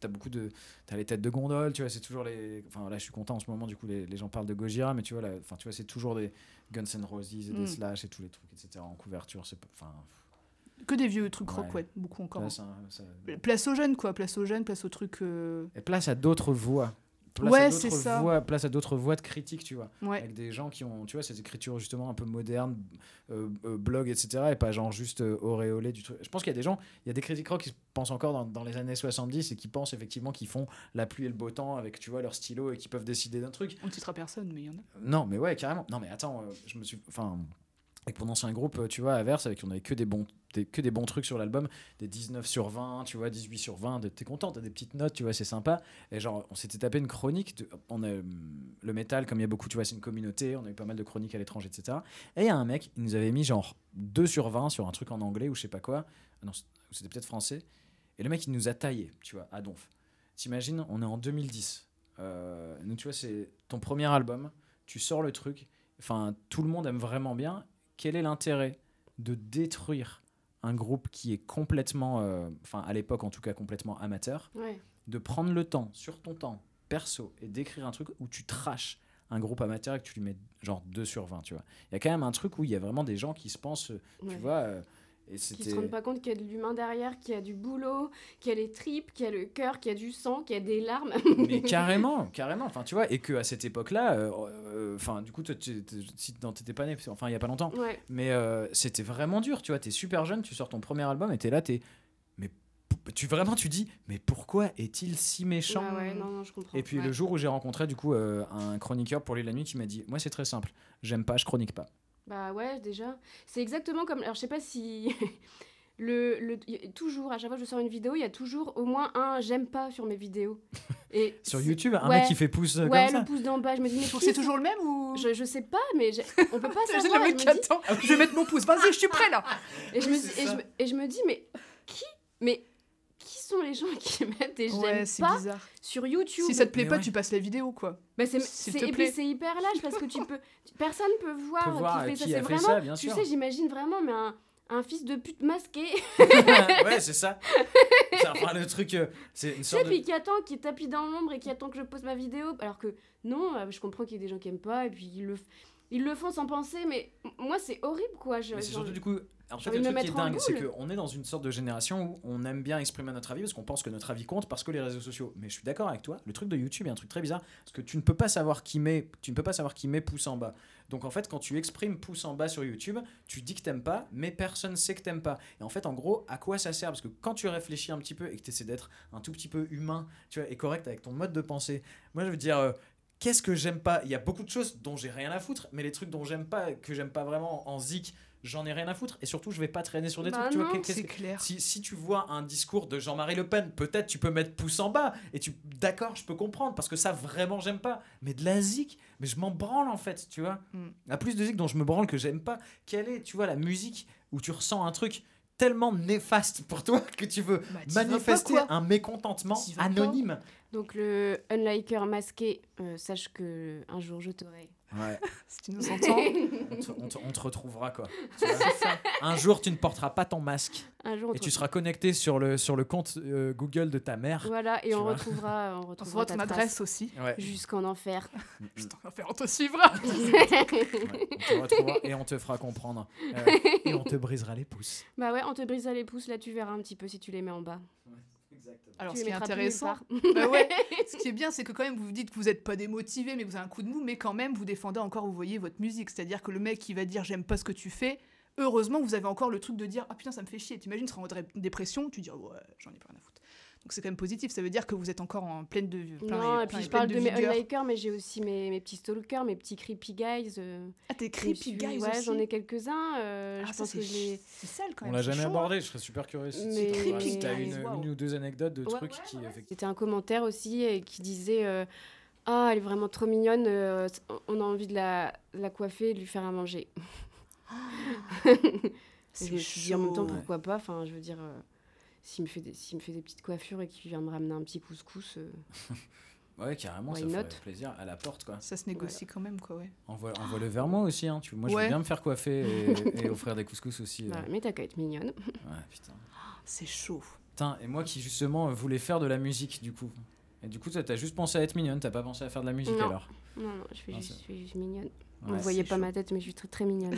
t'as beaucoup de, t'as les têtes de gondole, tu vois, c'est toujours les, enfin là, je suis content en ce moment. Du coup, les, les gens parlent de Gojira, mais tu vois, là, enfin, tu vois, c'est toujours des Guns N' Roses et des Mm. Slash et tous les trucs, etc. En couverture, c'est, enfin, Que des vieux trucs rock, Ouais. ouais, beaucoup encore. ça- Place aux jeunes, quoi. Place aux jeunes, place aux trucs. euh, et place à d'autres voix. Place Ouais, à d'autres voix- place à d'autres voix de critique, tu vois. Ouais. avec des gens qui ont, tu vois, cette écriture justement un peu moderne, euh, euh, blog, etc. Et pas genre juste euh, auréolé du truc. Je pense qu'il y a des gens, il y a des critiques rock qui se pensent encore dans, dans les années 70 et qui pensent effectivement qu'ils font la pluie et le beau temps avec, tu vois, leur stylo et qui peuvent décider d'un truc. On ne citera personne, mais il y en a. Non, mais ouais, carrément. Non, mais attends, euh, je me suis. Enfin. Avec mon ancien groupe, euh, tu vois, Averse, avec qui on avait que des bons, que des bons trucs sur l'album, des 19 sur 20, tu vois, 18 sur 20, de- t'es content, t'as des petites notes, tu vois, c'est sympa. Et genre, on s'était tapé une chronique, de, on a, le métal, comme il y a beaucoup, tu vois, c'est une communauté, on a eu pas mal de chroniques à l'étranger, etc. Et il y a un mec, il nous avait mis genre 2 sur 20 sur un truc en anglais ou je sais pas quoi, Ah non, c'était peut-être français. Et le mec, il nous a taillé, tu vois, à Donf. T'imagines, on est en 2010. Euh, tu vois, c'est ton premier album, tu sors le truc, enfin, tout le monde aime vraiment bien. Quel est l'intérêt de détruire un groupe qui est complètement, euh, enfin, à l'époque en tout cas, complètement amateur, Ouais. de prendre le temps, sur ton temps, perso, et d'écrire un truc où tu traches un groupe amateur et que tu lui mets genre 2 sur 20, tu vois. Il y a quand même un truc où il y a vraiment des gens qui se pensent, euh, tu Ouais. vois, euh, et Qui se rendent pas compte qu'il y a de l'humain derrière, qu'il y a du boulot, qu'il y a les tripes, qu'il y a le cœur, qu'il y a du sang, qu'il y a des larmes. Mais carrément, carrément. Enfin, tu vois, et que à cette époque-là, euh, euh, enfin, du coup, si t'étais pas né, enfin, il y a pas longtemps, Ouais. mais euh, c'était vraiment dur. Tu vois, t'es super jeune, tu sors ton premier album et t'es là, t'es, tu vraiment, tu dis, mais pourquoi est-il si méchant Ah ouais, non, non, je comprends. Et puis Ouais. le jour où j'ai rencontré du coup euh, un chroniqueur pour lui la nuit qui m'a dit, moi c'est très simple, j'aime pas, je chronique pas. Bah ouais, déjà. C'est exactement comme. Alors je sais pas si. Le, le, y toujours, à chaque fois que je sors une vidéo, il y a toujours au moins un j'aime pas sur mes vidéos. Et Sur YouTube, un ouais. mec qui fait pouce euh, Ouais, comme le ça. pouce d'en bas, je me dis, mais c'est toujours le même ou. Je, je sais pas, mais on peut pas savoir. le je qui me dis- attend. Je vais mettre mon pouce. Vas-y, je suis prêt là. Et je, me et, je et je me dis, mais qui Mais sont les gens qui mettent des j'aime Ouais, c'est pas bizarre. sur YouTube Si ça te plaît Mais pas, ouais. tu passes la vidéo quoi. Bah, c'est, et puis c'est hyper lâche parce que tu peux, personne peut voir, Peut voir, qui fait ça. C'est a vraiment, ça, bien tu sûr. sais, j'imagine vraiment, mais un, un fils de pute masqué, ouais, c'est ça. C'est enfin le truc, euh, c'est une tu sais, sorte de... puis qui attend, qui tapis dans l'ombre et qui attend que je pose ma vidéo. Alors que non, euh, je comprends qu'il y ait des gens qui aiment pas et puis ils le, ils le font sans penser, mais moi c'est horrible quoi. Je, Mais c'est genre- surtout du coup, en fait, le truc qui est dingue, c'est qu'on est dans une sorte de génération où on aime bien exprimer notre avis parce qu'on pense que notre avis compte parce que les réseaux sociaux. Mais je suis d'accord avec toi, le truc de YouTube est un truc très bizarre parce que tu ne peux pas savoir qui met, tu ne peux pas savoir qui met pouce en bas. Donc en fait, quand tu exprimes pouce en bas sur YouTube, tu dis que t'aimes pas, mais personne sait que t'aimes pas. Et en fait, en gros, à quoi ça sert? Parce que quand tu réfléchis un petit peu et que tu essaies d'être un tout petit peu humain, tu vois, et correct avec ton mode de pensée, moi je veux dire. euh, Qu'est-ce que j'aime pas? Il y a beaucoup de choses dont j'ai rien à foutre, mais les trucs dont j'aime pas, que j'aime pas vraiment en zik, j'en ai rien à foutre. Et surtout, je vais pas traîner sur des Bah trucs. Tu vois, C'est clair. si, si tu vois un discours de Jean-Marie Le Pen, peut-être tu peux mettre pouce en bas et tu d'accord, je peux comprendre parce que ça vraiment j'aime pas. Mais de la zik, mais je m'en branle en fait, tu vois. Mm. À plus de zik dont je me branle que j'aime pas. Quelle est, tu vois, la musique où tu ressens un truc tellement néfaste pour toi que tu veux Bah, manifester un mécontentement anonyme? Donc le unliker masqué, euh, sache que un jour je t'aurai. Ouais, Si tu nous entends. on te, on te- on te retrouvera quoi. Un jour tu ne porteras pas ton masque Un jour et tu seras connecté sur le, sur le compte euh, Google de ta mère. Voilà, et on retrouvera, on On retrouvera ta ton trace adresse aussi. Ouais. jusqu'en enfer. Je t'en faire, on te suivra. Ouais, on te retrouvera et on te fera comprendre. Euh, et on te brisera les pouces. bah ouais, on te brisera les pouces, là tu verras un petit peu si tu les mets en bas. Alors, tu ce qui est intéressant, bah ouais, ce qui est bien, c'est que quand même vous vous dites que vous n'êtes pas démotivé, mais que vous avez un coup de mou, mais quand même vous défendez encore, vous voyez votre musique. C'est-à-dire que le mec qui va dire j'aime pas ce que tu fais, heureusement vous avez encore le truc de dire ah putain ça me fait chier. T'imagines, tu seras en dé- dépression, tu dis ouais j'en ai pas rien à foutre. Donc c'est quand même positif, ça veut dire que vous êtes encore en pleine de plein non, et- puis je parle de, mes unlikers, mais j'ai aussi mes, mes petits stalkers, mes petits creepy guys. euh, Ah t'es creepy suis- guys Ouais, j'en ai quelques-uns. euh, Ah, je pense c'est que c'est sale quand On même. l'a c'est jamais chaud, abordé, je serais super curieux si, si Mais- si t'as une, une ou deux anecdotes de Ouais, trucs ouais, qui ouais. C'était un commentaire aussi euh, qui disait euh, Ah, elle est vraiment trop mignonne, euh, on a envie de la, de la coiffer et de lui faire à manger. Et je me suis dit en même temps, pourquoi pas Enfin, je veux dire, euh, s'il me, fait des- s'il me fait des petites coiffures et qu'il vient me ramener un petit couscous, euh, Ouais, carrément, Why ça ferait not? plaisir à la porte, quoi. Ça se négocie quand même, quoi, ouais. Envoie, envoie-le vers moi aussi, hein. Tu, moi, je veux bien me faire coiffer et, et offrir des couscous aussi. euh. mais t'as qu'à être mignonne. Ouais, putain. C'est chaud. Putain, et moi qui justement voulais faire de la musique, du coup. Et du coup, toi, t'as juste pensé à être mignonne, t'as pas pensé à faire de la musique Non. alors Non, non, je, fais Ah, juste, je suis juste mignonne. Ouais, Vous voyez pas chaud. ma tête, mais je suis très, très mignonne.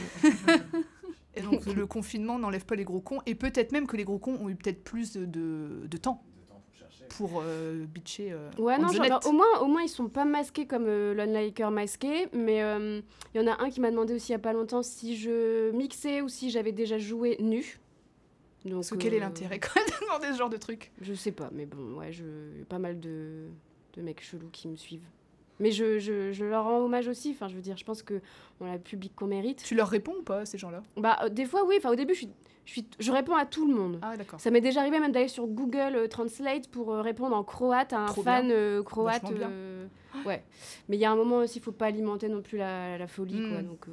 Et donc le confinement n'enlève pas les gros cons. Et peut-être même que les gros cons ont eu peut-être plus de, de, de temps pour euh, bitcher. euh, Ouais, on non, the genre, alors, au, moins, au moins, ils sont pas masqués comme euh, l'Unliker masqué. Mais euh, il y en a un qui m'a demandé aussi il y a pas longtemps si je mixais ou si j'avais déjà joué nu. Donc, Parce que quel est l'intérêt quand même de demander ce genre de truc? Je sais pas, mais bon, ouais, je... il y a pas mal de... de mecs chelous qui me suivent. Mais je, je, je leur rends hommage aussi. Enfin, je veux dire, je pense que on a le public qu'on mérite. Tu leur réponds ou pas, ces gens-là? Bah, euh, des fois, oui. Enfin, au début, je, suis, je, suis, je réponds à tout le monde. Ah, d'accord. Ça m'est déjà arrivé même d'aller sur Google euh, Translate pour euh, répondre en croate à un Trop fan croate. Bien. ouais. Mais il y a un moment aussi, il faut pas alimenter non plus la, la folie, quoi. Mm. Donc, euh,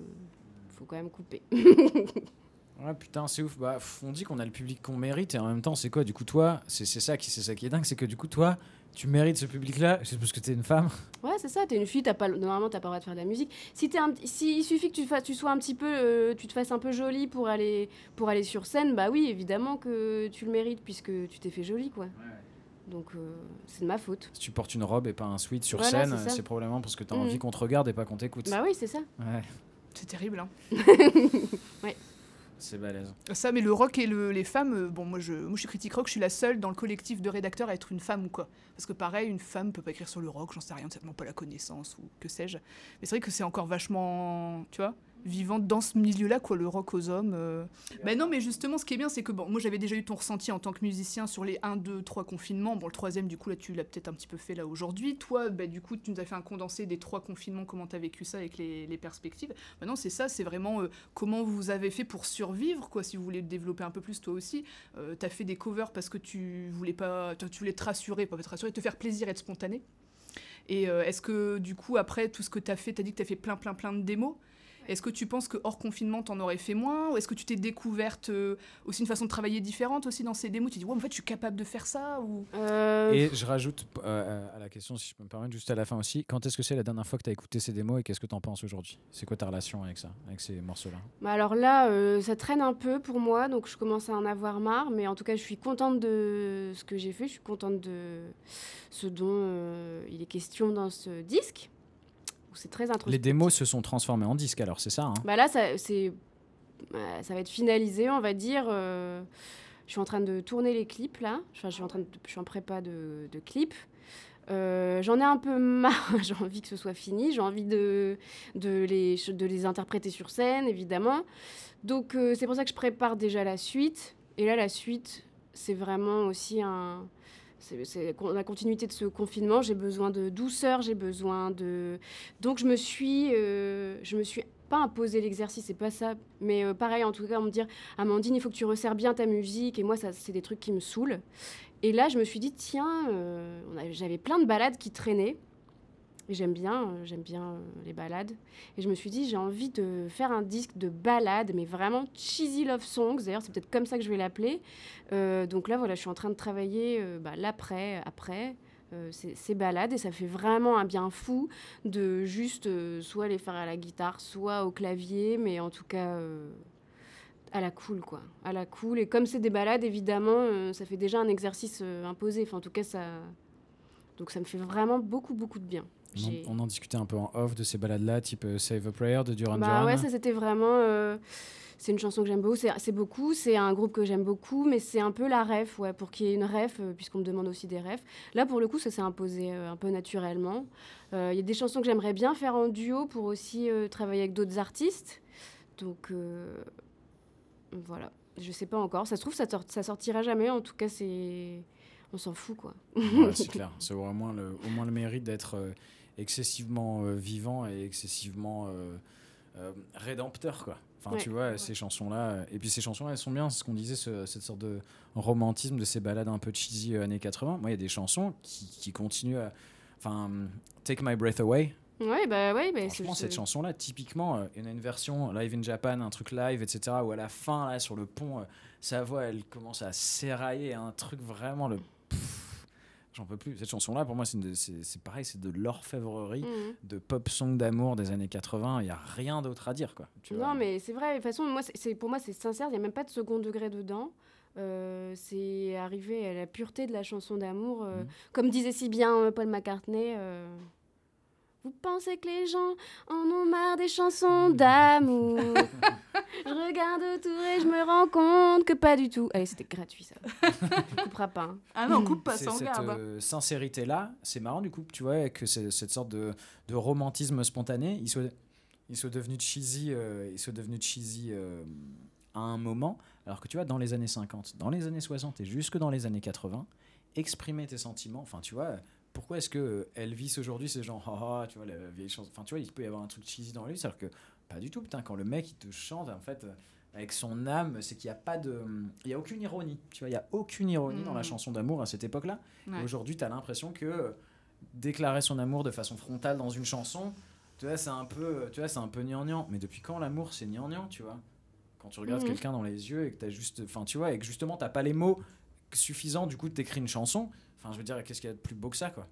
faut quand même couper. Ouais, putain, c'est ouf. Bah, on dit qu'on a le public qu'on mérite et en même temps, c'est quoi? Du coup, toi, c'est c'est ça, qui- c'est ça qui est dingue, c'est que du coup, toi, tu mérites ce public-là, c'est parce que t'es une femme. Ouais, c'est ça. T'es une fille, t'as pas, le- normalement, t'as pas le droit de faire de la musique. Si un, petit- si il suffit que tu, fasses, tu sois un petit peu, euh, tu te fasses un peu jolie pour aller, pour aller sur scène, bah oui, évidemment que tu le mérites puisque tu t'es fait jolie, quoi. Donc euh, c'est de ma faute. Si tu portes une robe et pas un sweat sur Voilà, scène, c'est probablement parce que t'as Mhm. envie qu'on te regarde et pas qu'on t'écoute. Bah oui, c'est ça. Ouais, C'est terrible, hein. c'est balèze. Ça, mais le rock et le- les femmes, euh, bon, moi je, moi je suis critique rock, je suis la seule dans le collectif de rédacteurs à être une femme ou quoi. Parce que pareil, une femme peut pas écrire sur le rock, j'en sais rien, certainement pas la connaissance ou que sais-je. Mais c'est vrai que c'est encore vachement, tu vois, vivant dans ce milieu-là, quoi, le rock aux hommes. euh. Ben non, mais justement, ce qui est bien, c'est que bon, moi j'avais déjà eu ton ressenti en tant que musicien sur les 1, 2, 3 confinements. Bon, le troisième, du coup, là, tu l'as peut-être un petit peu fait là aujourd'hui. Toi, ben, du coup, tu nous as fait un condensé des trois confinements, comment tu as vécu ça avec les, les perspectives? Maintenant, c'est ça, c'est vraiment euh, comment vous avez fait pour survivre, quoi, si vous voulez développer un peu plus toi aussi. Euh, tu as fait des covers parce que tu voulais pas, tu tu voulais te rassurer, pas te rassurer, te faire plaisir, être spontané. Et euh, est-ce que du coup, après tout ce que tu as fait, tu as dit que tu as fait plein, plein, plein de démos? Est-ce que tu penses que hors confinement, t'en aurais fait moins Ou est-ce que tu t'es découverte euh, aussi une façon de travailler différente aussi dans ces démos? Tu dis, ouais, en fait, je suis capable de faire ça ou... Euh, Et je rajoute euh, à la question, si je peux me permettre, juste à la fin aussi, quand est-ce que c'est la dernière fois que tu as écouté ces démos et qu'est-ce que tu en penses aujourd'hui? C'est quoi ta relation avec ça, avec ces morceaux-là? Bah alors là, euh, ça traîne un peu pour moi, donc je commence à en avoir marre. Mais en tout cas, je suis contente de ce que j'ai fait. Je suis contente de ce dont euh, il est question dans ce disque. Où C'est très Les démos se sont transformées en disques alors, c'est ça hein? Bah là, ça, c'est, euh, ça va être finalisé, on va dire. euh, je suis en train de tourner les clips là. Enfin, je suis en train de, je suis en prépa de, de clips. Euh, J'en ai un peu marre, j'ai envie que ce soit fini, j'ai envie de, de, les, de les interpréter sur scène, évidemment. Donc euh, c'est pour ça que je prépare déjà la suite. Et là, la suite, c'est vraiment aussi un... C'est la continuité de ce confinement, j'ai besoin de douceur, j'ai besoin de... Donc je me suis... euh, je me suis pas imposé l'exercice, c'est pas ça. Mais euh, pareil, en tout cas, on me dire, Amandine, il faut que tu resserres bien ta musique. Et moi, ça, c'est des trucs qui me saoulent. Et là, je me suis dit, tiens, euh, j'avais plein de balades qui traînaient. J'aime bien, euh, j'aime bien euh, les balades. Et je me suis dit, j'ai envie de faire un disque de balades, mais vraiment cheesy love songs. D'ailleurs, c'est peut-être comme ça que je vais l'appeler. Euh, donc là, voilà, je suis en train de travailler bah, l'après, après. euh, ces, balades et ça fait vraiment un bien fou de juste soit les faire à la guitare, soit au clavier, mais en tout cas à la cool, quoi. À la cool. Et comme c'est des balades, évidemment, ça fait déjà un exercice imposé. Enfin, en tout cas, ça. Donc ça me fait vraiment beaucoup, beaucoup de bien. On, en- on en discutait un peu en off de ces balades-là, type euh, Save a Prayer de Duran Bah Duran. ouais, ça c'était vraiment. euh, c'est une chanson que j'aime beaucoup. C'est beaucoup. C'est un groupe que j'aime beaucoup, mais c'est un peu la ref, ouais, pour qu'il y ait une ref, euh, puisqu'on me demande aussi des refs. Là, pour le coup, ça s'est imposé euh, un peu naturellement. Euh, Il y a des chansons que j'aimerais bien faire en duo pour aussi travailler avec d'autres artistes. Donc voilà. Je sais pas encore. Ça se trouve, ça, sort- ça sortira jamais. En tout cas, c'est. On s'en fout, quoi. Ouais, c'est clair. C'est au moins le, au moins le mérite d'être euh, excessivement euh, vivant et excessivement euh, euh, rédempteur, quoi. Enfin, Ouais. tu vois, ces chansons-là. Et puis ces chansons-là, elles sont bien. C'est ce qu'on disait, ce- cette sorte de romantisme de ces balades un peu cheesy euh, années 80. Moi, il y a des chansons qui, qui continuent à. Enfin, Take My Breath Away, Ouais, bah ouais, bah, c'est- Franchement, cette chanson-là, typiquement, euh, il y en a une version live in Japan, un truc live, etc., où à la fin, là, sur le pont, euh, sa voix, elle commence à s'érailler, un truc vraiment le. J'en peux plus. Cette chanson-là, pour moi, c'est pareil, c'est de l'orfèvrerie, Mhm. de pop song d'amour des années 80. Il n'y a rien d'autre à dire, quoi. Tu vois. Non, mais c'est vrai. De toute façon, moi, c'est- pour moi, c'est sincère. Il n'y a même pas de second degré dedans. Euh, c'est arrivé à la pureté de la chanson d'amour. euh, Mhm. Comme disait si bien euh, Paul McCartney. euh, Vous pensez que les gens en ont marre des chansons d'amour Je regarde autour et je me rends compte que pas du tout. Allez, c'était gratuit ça. Tu couperas pas. hein. Ah non, coupe pas, ça en cette garde. euh, sincérité-là, c'est marrant du coup, tu vois, que c'est cette sorte de, de romantisme spontané, il soit, il soit devenu cheesy, euh, il soit devenu cheesy euh, à un moment, alors que tu vois, dans les années 50, dans les années 60 et jusque dans les années 80, exprimer tes sentiments, enfin tu vois, pourquoi est-ce que euh, Elvis aujourd'hui c'est genre, ah, ah, tu vois, la vieille chanson, enfin tu vois, il peut y avoir un truc cheesy dans lui, alors que pas du tout, putain, quand le mec il te chante, en fait, euh, avec son âme, c'est qu'il n'y a pas de. Il y a aucune ironie, tu vois, il y a aucune ironie dans la Mm. chanson d'amour à cette époque-là. Ouais. Et Aujourd'hui, tu as l'impression que euh, déclarer son amour de façon frontale dans une chanson, tu vois, c'est un peu, tu vois, c'est un peu gnangnan. Mais depuis quand l'amour c'est gnangnan, tu vois? Quand tu regardes Mhm. quelqu'un dans les yeux et que t'as juste, enfin, tu vois, et que justement t'as pas les mots suffisants, du coup, de t'écrire une chanson. Enfin, je veux dire, qu'est-ce qu'il y a de plus beau que ça, quoi?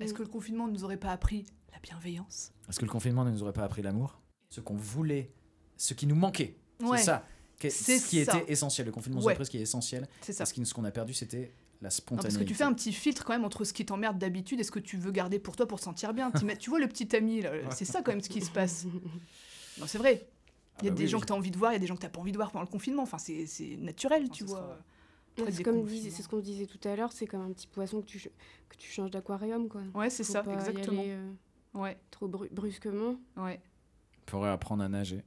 Est-ce que le confinement ne nous aurait pas appris la bienveillance? Est-ce que le confinement ne nous aurait pas appris l'amour? Ce qu'on voulait, ce qui nous manquait, Ouais. c'est ça. C'est ce qui ça. était essentiel. Le confinement nous a appris ce qui est essentiel. C'est ça. Parce que ce qu'on a perdu, c'était la Non, spontanéité. parce que tu fais un petit filtre quand même entre ce qui t'emmerde d'habitude et ce que tu veux garder pour toi pour te sentir bien. Tu vois le petit ami, là, c'est ça quand même ce qui se passe. Non, c'est vrai. Ah Il y a bah des oui, gens oui. que tu as envie de voir, il y a des gens que tu pas envie de voir pendant le confinement. Enfin, c'est c'est naturel, tu vois. sera- c'est comme c'est ce qu'on disait tout à l'heure. C'est comme un petit poisson que tu, que tu changes d'aquarium, quoi. Ouais, c'est ça, pas y exactement. aller, euh, Ouais, trop bru- brusquement. ouais. pourrait apprendre à nager.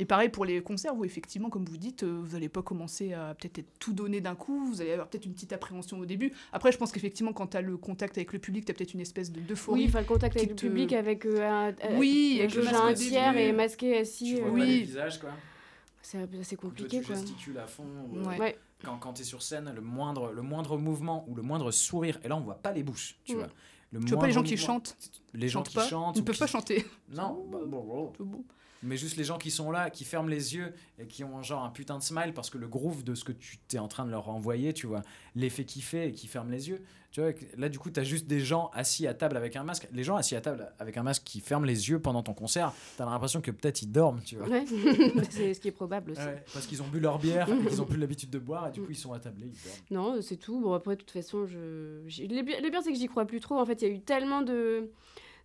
Et pareil pour les concerts où effectivement, comme vous dites, euh, vous n'allez pas commencer à peut-être être tout donner d'un coup, vous allez avoir peut-être une petite appréhension au début. Après, je pense qu'effectivement, quand tu as le contact avec le public, tu as peut-être une espèce de Oui, d'euphorie. enfin le contact avec le public, avec euh, un, Oui, avec avec le un tiers et masqué assis. Tu vois euh, pas oui. les visages, quoi. C'est assez Ou toi, compliqué, tu quoi. gesticules à fond. ou, Ouais. Ouais. Quand, quand tu es sur scène, le moindre, le moindre mouvement ou le moindre sourire, et là on voit pas les bouches, tu Mm. vois. Le Tu vois pas les gens qui chantent, Les gens qui pas, chantent. ils ne peuvent qui- pas chanter. Non, bah, bon, bon. C'est bon. Mais juste les gens qui sont là, qui ferment les yeux et qui ont genre un putain de smile parce que le groove de ce que tu t'es en train de leur envoyer, tu vois, l'effet qu'il fait et qui ferment les yeux. Tu vois, là du coup, tu as juste des gens assis à table avec un masque. Les gens assis à table avec un masque qui ferment les yeux pendant ton concert, tu as l'impression que peut-être ils dorment, tu vois. Ouais. c'est ce qui est probable aussi. Ouais, parce qu'ils ont bu leur bière, qu'ils ont plus l'habitude de boire et du coup ils sont attablés, ils dorment. Non, c'est tout. Bon, après, de toute façon, je... les les pire, c'est que j'y crois plus trop. En fait, il y a eu tellement de...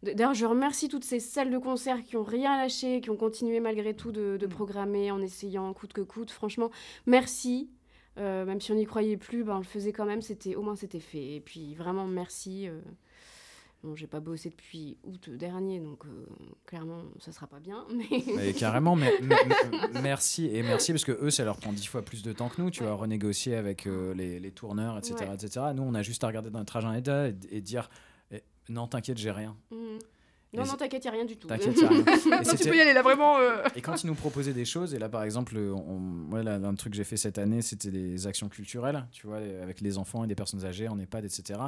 D'ailleurs, je remercie toutes ces salles de concert qui ont rien lâché, qui ont continué malgré tout de, de Mm. programmer en essayant coûte que coûte. Franchement, merci. Euh, même si on n'y croyait plus, ben, on le faisait quand même. C'était Au moins, c'était fait. Et puis, vraiment, merci. euh. Bon, j'ai pas bossé depuis août dernier, donc euh, clairement, ça sera pas bien. Mais... Mais carrément, mais, merci et merci parce que eux, ça leur prend dix fois plus de temps que nous, tu Ouais. vois, renégocier avec euh, les, les tourneurs, etc., Ouais. etc. Nous, on a juste à regarder dans notre agenda et, et dire non, t'inquiète, j'ai rien. Mhm. Non, non, t'inquiète, y a rien du tout. T'inquiète, y a rien. Et tu peux y aller là, vraiment. euh. Et quand ils nous proposaient des choses, et là par exemple, on, moi, là, un truc que j'ai fait cette année, c'était des actions culturelles, tu vois, avec les enfants et des personnes âgées en EHPAD, etc.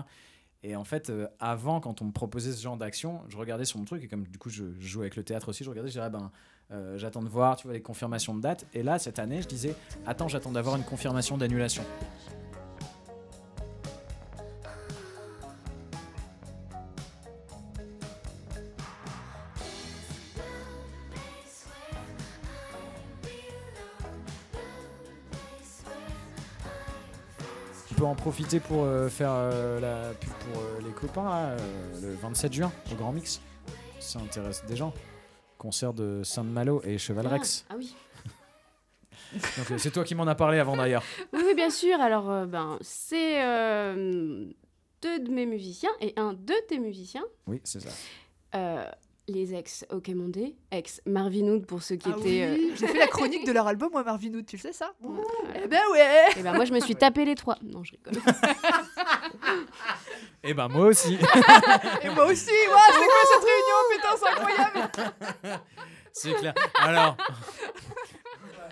Et en fait, euh, avant, quand on me proposait ce genre d'action, je regardais sur mon truc, et comme du coup je, je joue avec le théâtre aussi, je regardais, je disais, ah ben, euh, j'attends de voir, tu vois, les confirmations de date. Et là, cette année, je disais, attends, j'attends d'avoir une confirmation d'annulation. Peut en profiter pour euh, faire euh, la pub pour euh, les copains là, le 27 juin au Grand Mix. Ça intéresse des gens. Concert de Saint-Malo et Cheval Ah, Rex. ah oui. Donc, euh, c'est toi qui m'en as parlé avant d'ailleurs. Oui, oui, bien sûr. Alors, euh, ben, c'est euh, deux de mes musiciens et un de tes musiciens. Oui, c'est ça. Euh, les ex OK Mondé, ex Marvin Hood pour ceux qui Ah étaient. euh, j'ai fait la chronique de leur album, moi, Marvin Hood, tu le sais ça. Eh ben ouais Et ben moi, je me suis tapé les trois. Non, je rigole. Et ben moi aussi. Et moi aussi, ouais, c'est quoi cette réunion Putain, c'est incroyable c'est clair. Alors,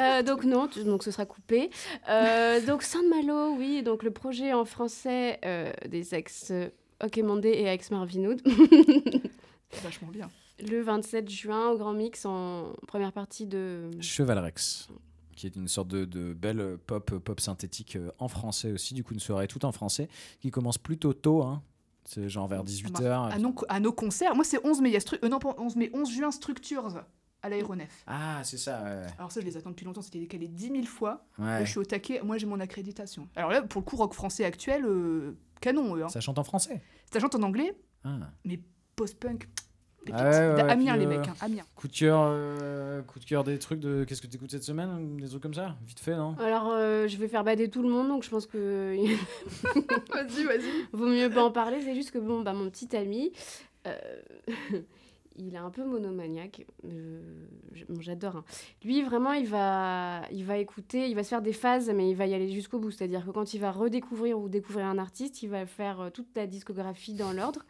Euh, donc non, tu- donc ce sera coupé. Euh, donc Saint-Malo, oui, donc le projet en français euh, des ex euh, OK Mondé et ex Marvin Hood. Vachement bien. Le 27 juin au Grand Mix en première partie de. Cheval Rex, qui est une sorte de, de belle pop, pop synthétique euh, en français aussi, du coup une soirée tout en français, qui commence plutôt tôt, hein. c'est genre vers 18h. À, nos, à nos concerts, moi c'est 11 mai, il y a euh, non, pas 11 mai, 11 juin Structures à l'aéronef. Ah, c'est ça, ouais. Alors ça, je les attends depuis longtemps, c'était décalé 10 000 fois. Là, ouais. je suis au taquet, moi j'ai mon accréditation. Alors là, pour le coup, rock français actuel, euh, canon eux. Hein. Ça chante en français? Ça chante en anglais, Ah. post-punk, Ah ouais, ouais, Amiens puis, les mecs, hein, Amiens. Coup de cœur, euh, coup de cœur des trucs de. Qu'est-ce que t'écoutes cette semaine Des trucs comme ça? Vite fait, non? Alors, euh, je vais faire bader tout le monde, donc je pense que Vas-y, vas-y. vaut mieux pas en parler. C'est juste que bon, bah, mon petit ami, euh, il est un peu monomaniaque. euh, J'adore. hein. Lui, vraiment, il va, il va écouter, il va se faire des phases, mais il va y aller jusqu'au bout. C'est-à-dire que quand il va redécouvrir ou découvrir un artiste, il va faire euh, toute la discographie dans l'ordre.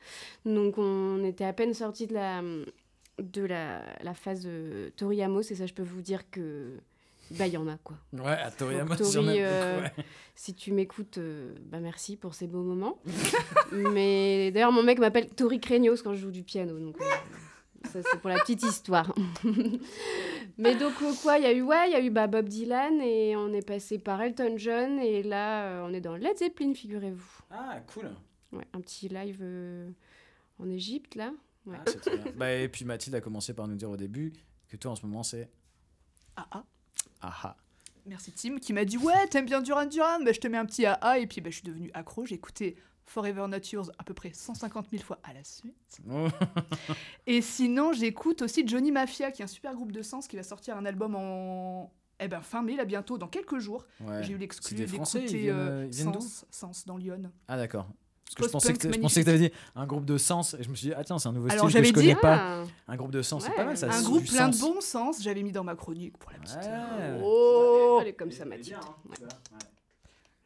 Donc, on était à peine sorti de la, de la, la phase euh, Tori Amos, et ça, je peux vous dire que. Bah, il y en a, quoi. Ouais, à Toriyama, Tori, beaucoup, euh, ouais. Si tu m'écoutes, euh, bah merci pour ces beaux moments. Mais d'ailleurs, mon mec m'appelle Tori Craignos quand je joue du piano. Donc, euh, ça, c'est pour la petite histoire. Mais donc, quoi, il y a eu, ouais, il y a eu bah, Bob Dylan et on est passé par Elton John. Et là, euh, on est dans Led Zeppelin, figurez-vous. Ah, cool. Ouais, un petit live euh, en Égypte, là. Ouais. Ah, c'est très bien. bah, et puis Mathilde a commencé par nous dire au début que toi en ce moment c'est. Ah ah. Ah ah. Merci Tim qui m'a dit ouais t'aimes bien Duran Duran bah, je te mets un petit AA et puis bah, je suis devenue accro j'ai écouté Forever Not Yours à peu près 150 000 fois à la suite et sinon j'écoute aussi Johnny Mafia qui est un super groupe de sens qui va sortir un album en eh ben fin mai là bientôt dans quelques jours Ouais. j'ai eu C'est l'exclu d'écouter viennent, euh, Sens, Sens dans Lyon Ah d'accord. Parce que je pensais que, je pensais que t'avais dit un groupe de sens et je me suis dit ah tiens c'est un nouveau Alors, style que je j'avais dit, connais pas. Ah, Un groupe de sens c'est Ouais. pas mal ça. un c'est groupe plein de sens. bon sens j'avais mis dans ma chronique pour la petite Ouais. oh elle est comme ça, Mathilde. hein, Ouais.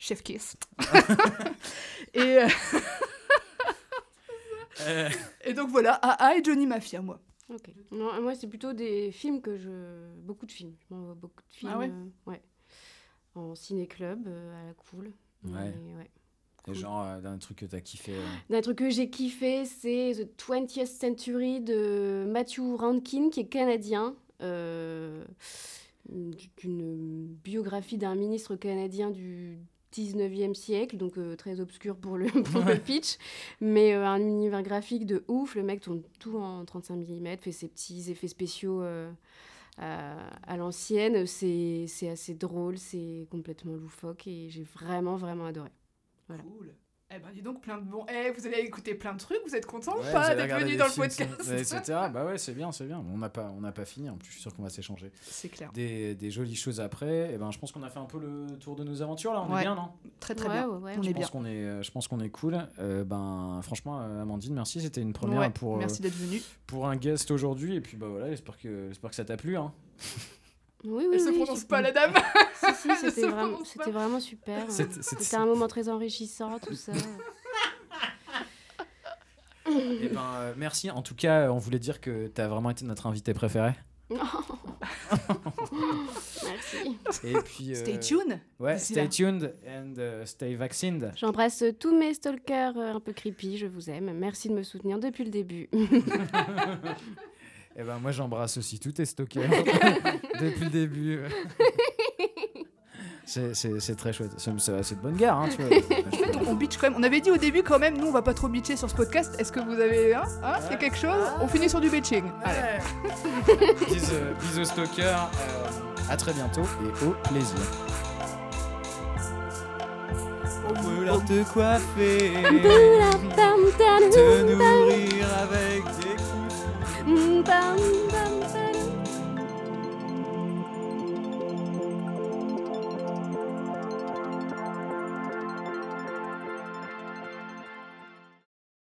Chef kiss et, euh, Euh, et donc voilà AA et Johnny Mafia moi Ok. Non, moi, c'est plutôt des films que je. Beaucoup de films. Je m'envoie beaucoup de films. Ah ouais euh, ouais. En ciné-club, euh, à la cool. Ouais. Et genre euh, d'un truc que t'as kiffé. euh. Un truc que j'ai kiffé, c'est The 20th Century de Matthew Rankin, qui est canadien. euh, d'une biographie d'un ministre canadien du 19e siècle, donc euh, très obscur pour le, pour le Ouais. pitch, mais euh, un univers graphique de ouf. Le mec tourne tout en 35 mm, fait ses petits effets spéciaux euh, à, l'ancienne. C'est c'est assez drôle, c'est complètement loufoque et j'ai vraiment, vraiment adoré. Voilà. Cool. Eh ben dis donc plein de bons. Eh vous allez écouter plein de trucs, vous êtes content Ouais, ou pas d'être venu dans le podcast ça- etc. Bah ouais c'est bien c'est bien. On n'a pas on n'a pas fini en plus je suis sûr qu'on va s'échanger C'est clair. des, des jolies choses après. Et ben je pense qu'on a fait un peu le tour de nos aventures là. On est Ouais. bien non? Très très Ouais, bien. ouais, ouais. On Je est pense bien. qu'on est, euh, je pense qu'on est cool. Euh, ben, franchement, euh, Amandine, merci. C'était une première Ouais, pour, euh, Merci d'être venu. pour un guest aujourd'hui. Et puis, bah voilà, j'espère que, j'espère que ça t'a plu. Hein. Oui, oui, Elle se oui, prononce pas la dame. Si, si, c'était vraiment, vraiment super. C'est- hein. c'est- C'était un moment très enrichissant, tout ça. Et ben, euh, merci. En tout cas, on voulait dire que t'as vraiment été notre invité préféré. Merci. Et puis, euh, Stay tuned. Ouais, stay là. tuned and uh, stay vaccinated. J'embrasse tous mes stalkers euh, un peu creepy, je vous aime. Merci de me soutenir depuis le début. Et ben, moi, j'embrasse aussi tous tes stalkers depuis le début. C'est- très chouette. C'est de bonne guerre, hein, tu vois. En fait, on, on bitch quand même. On avait dit au début quand même, nous on va pas trop bitcher sur ce podcast. Est-ce que vous avez, hein, hein, il y a quelque chose? On finit sur du bitching. Allez. Bisous, bisous stalkers. euh, à très bientôt et au plaisir. On peut leur te coiffer, te nourrir avec des 嗯淡淡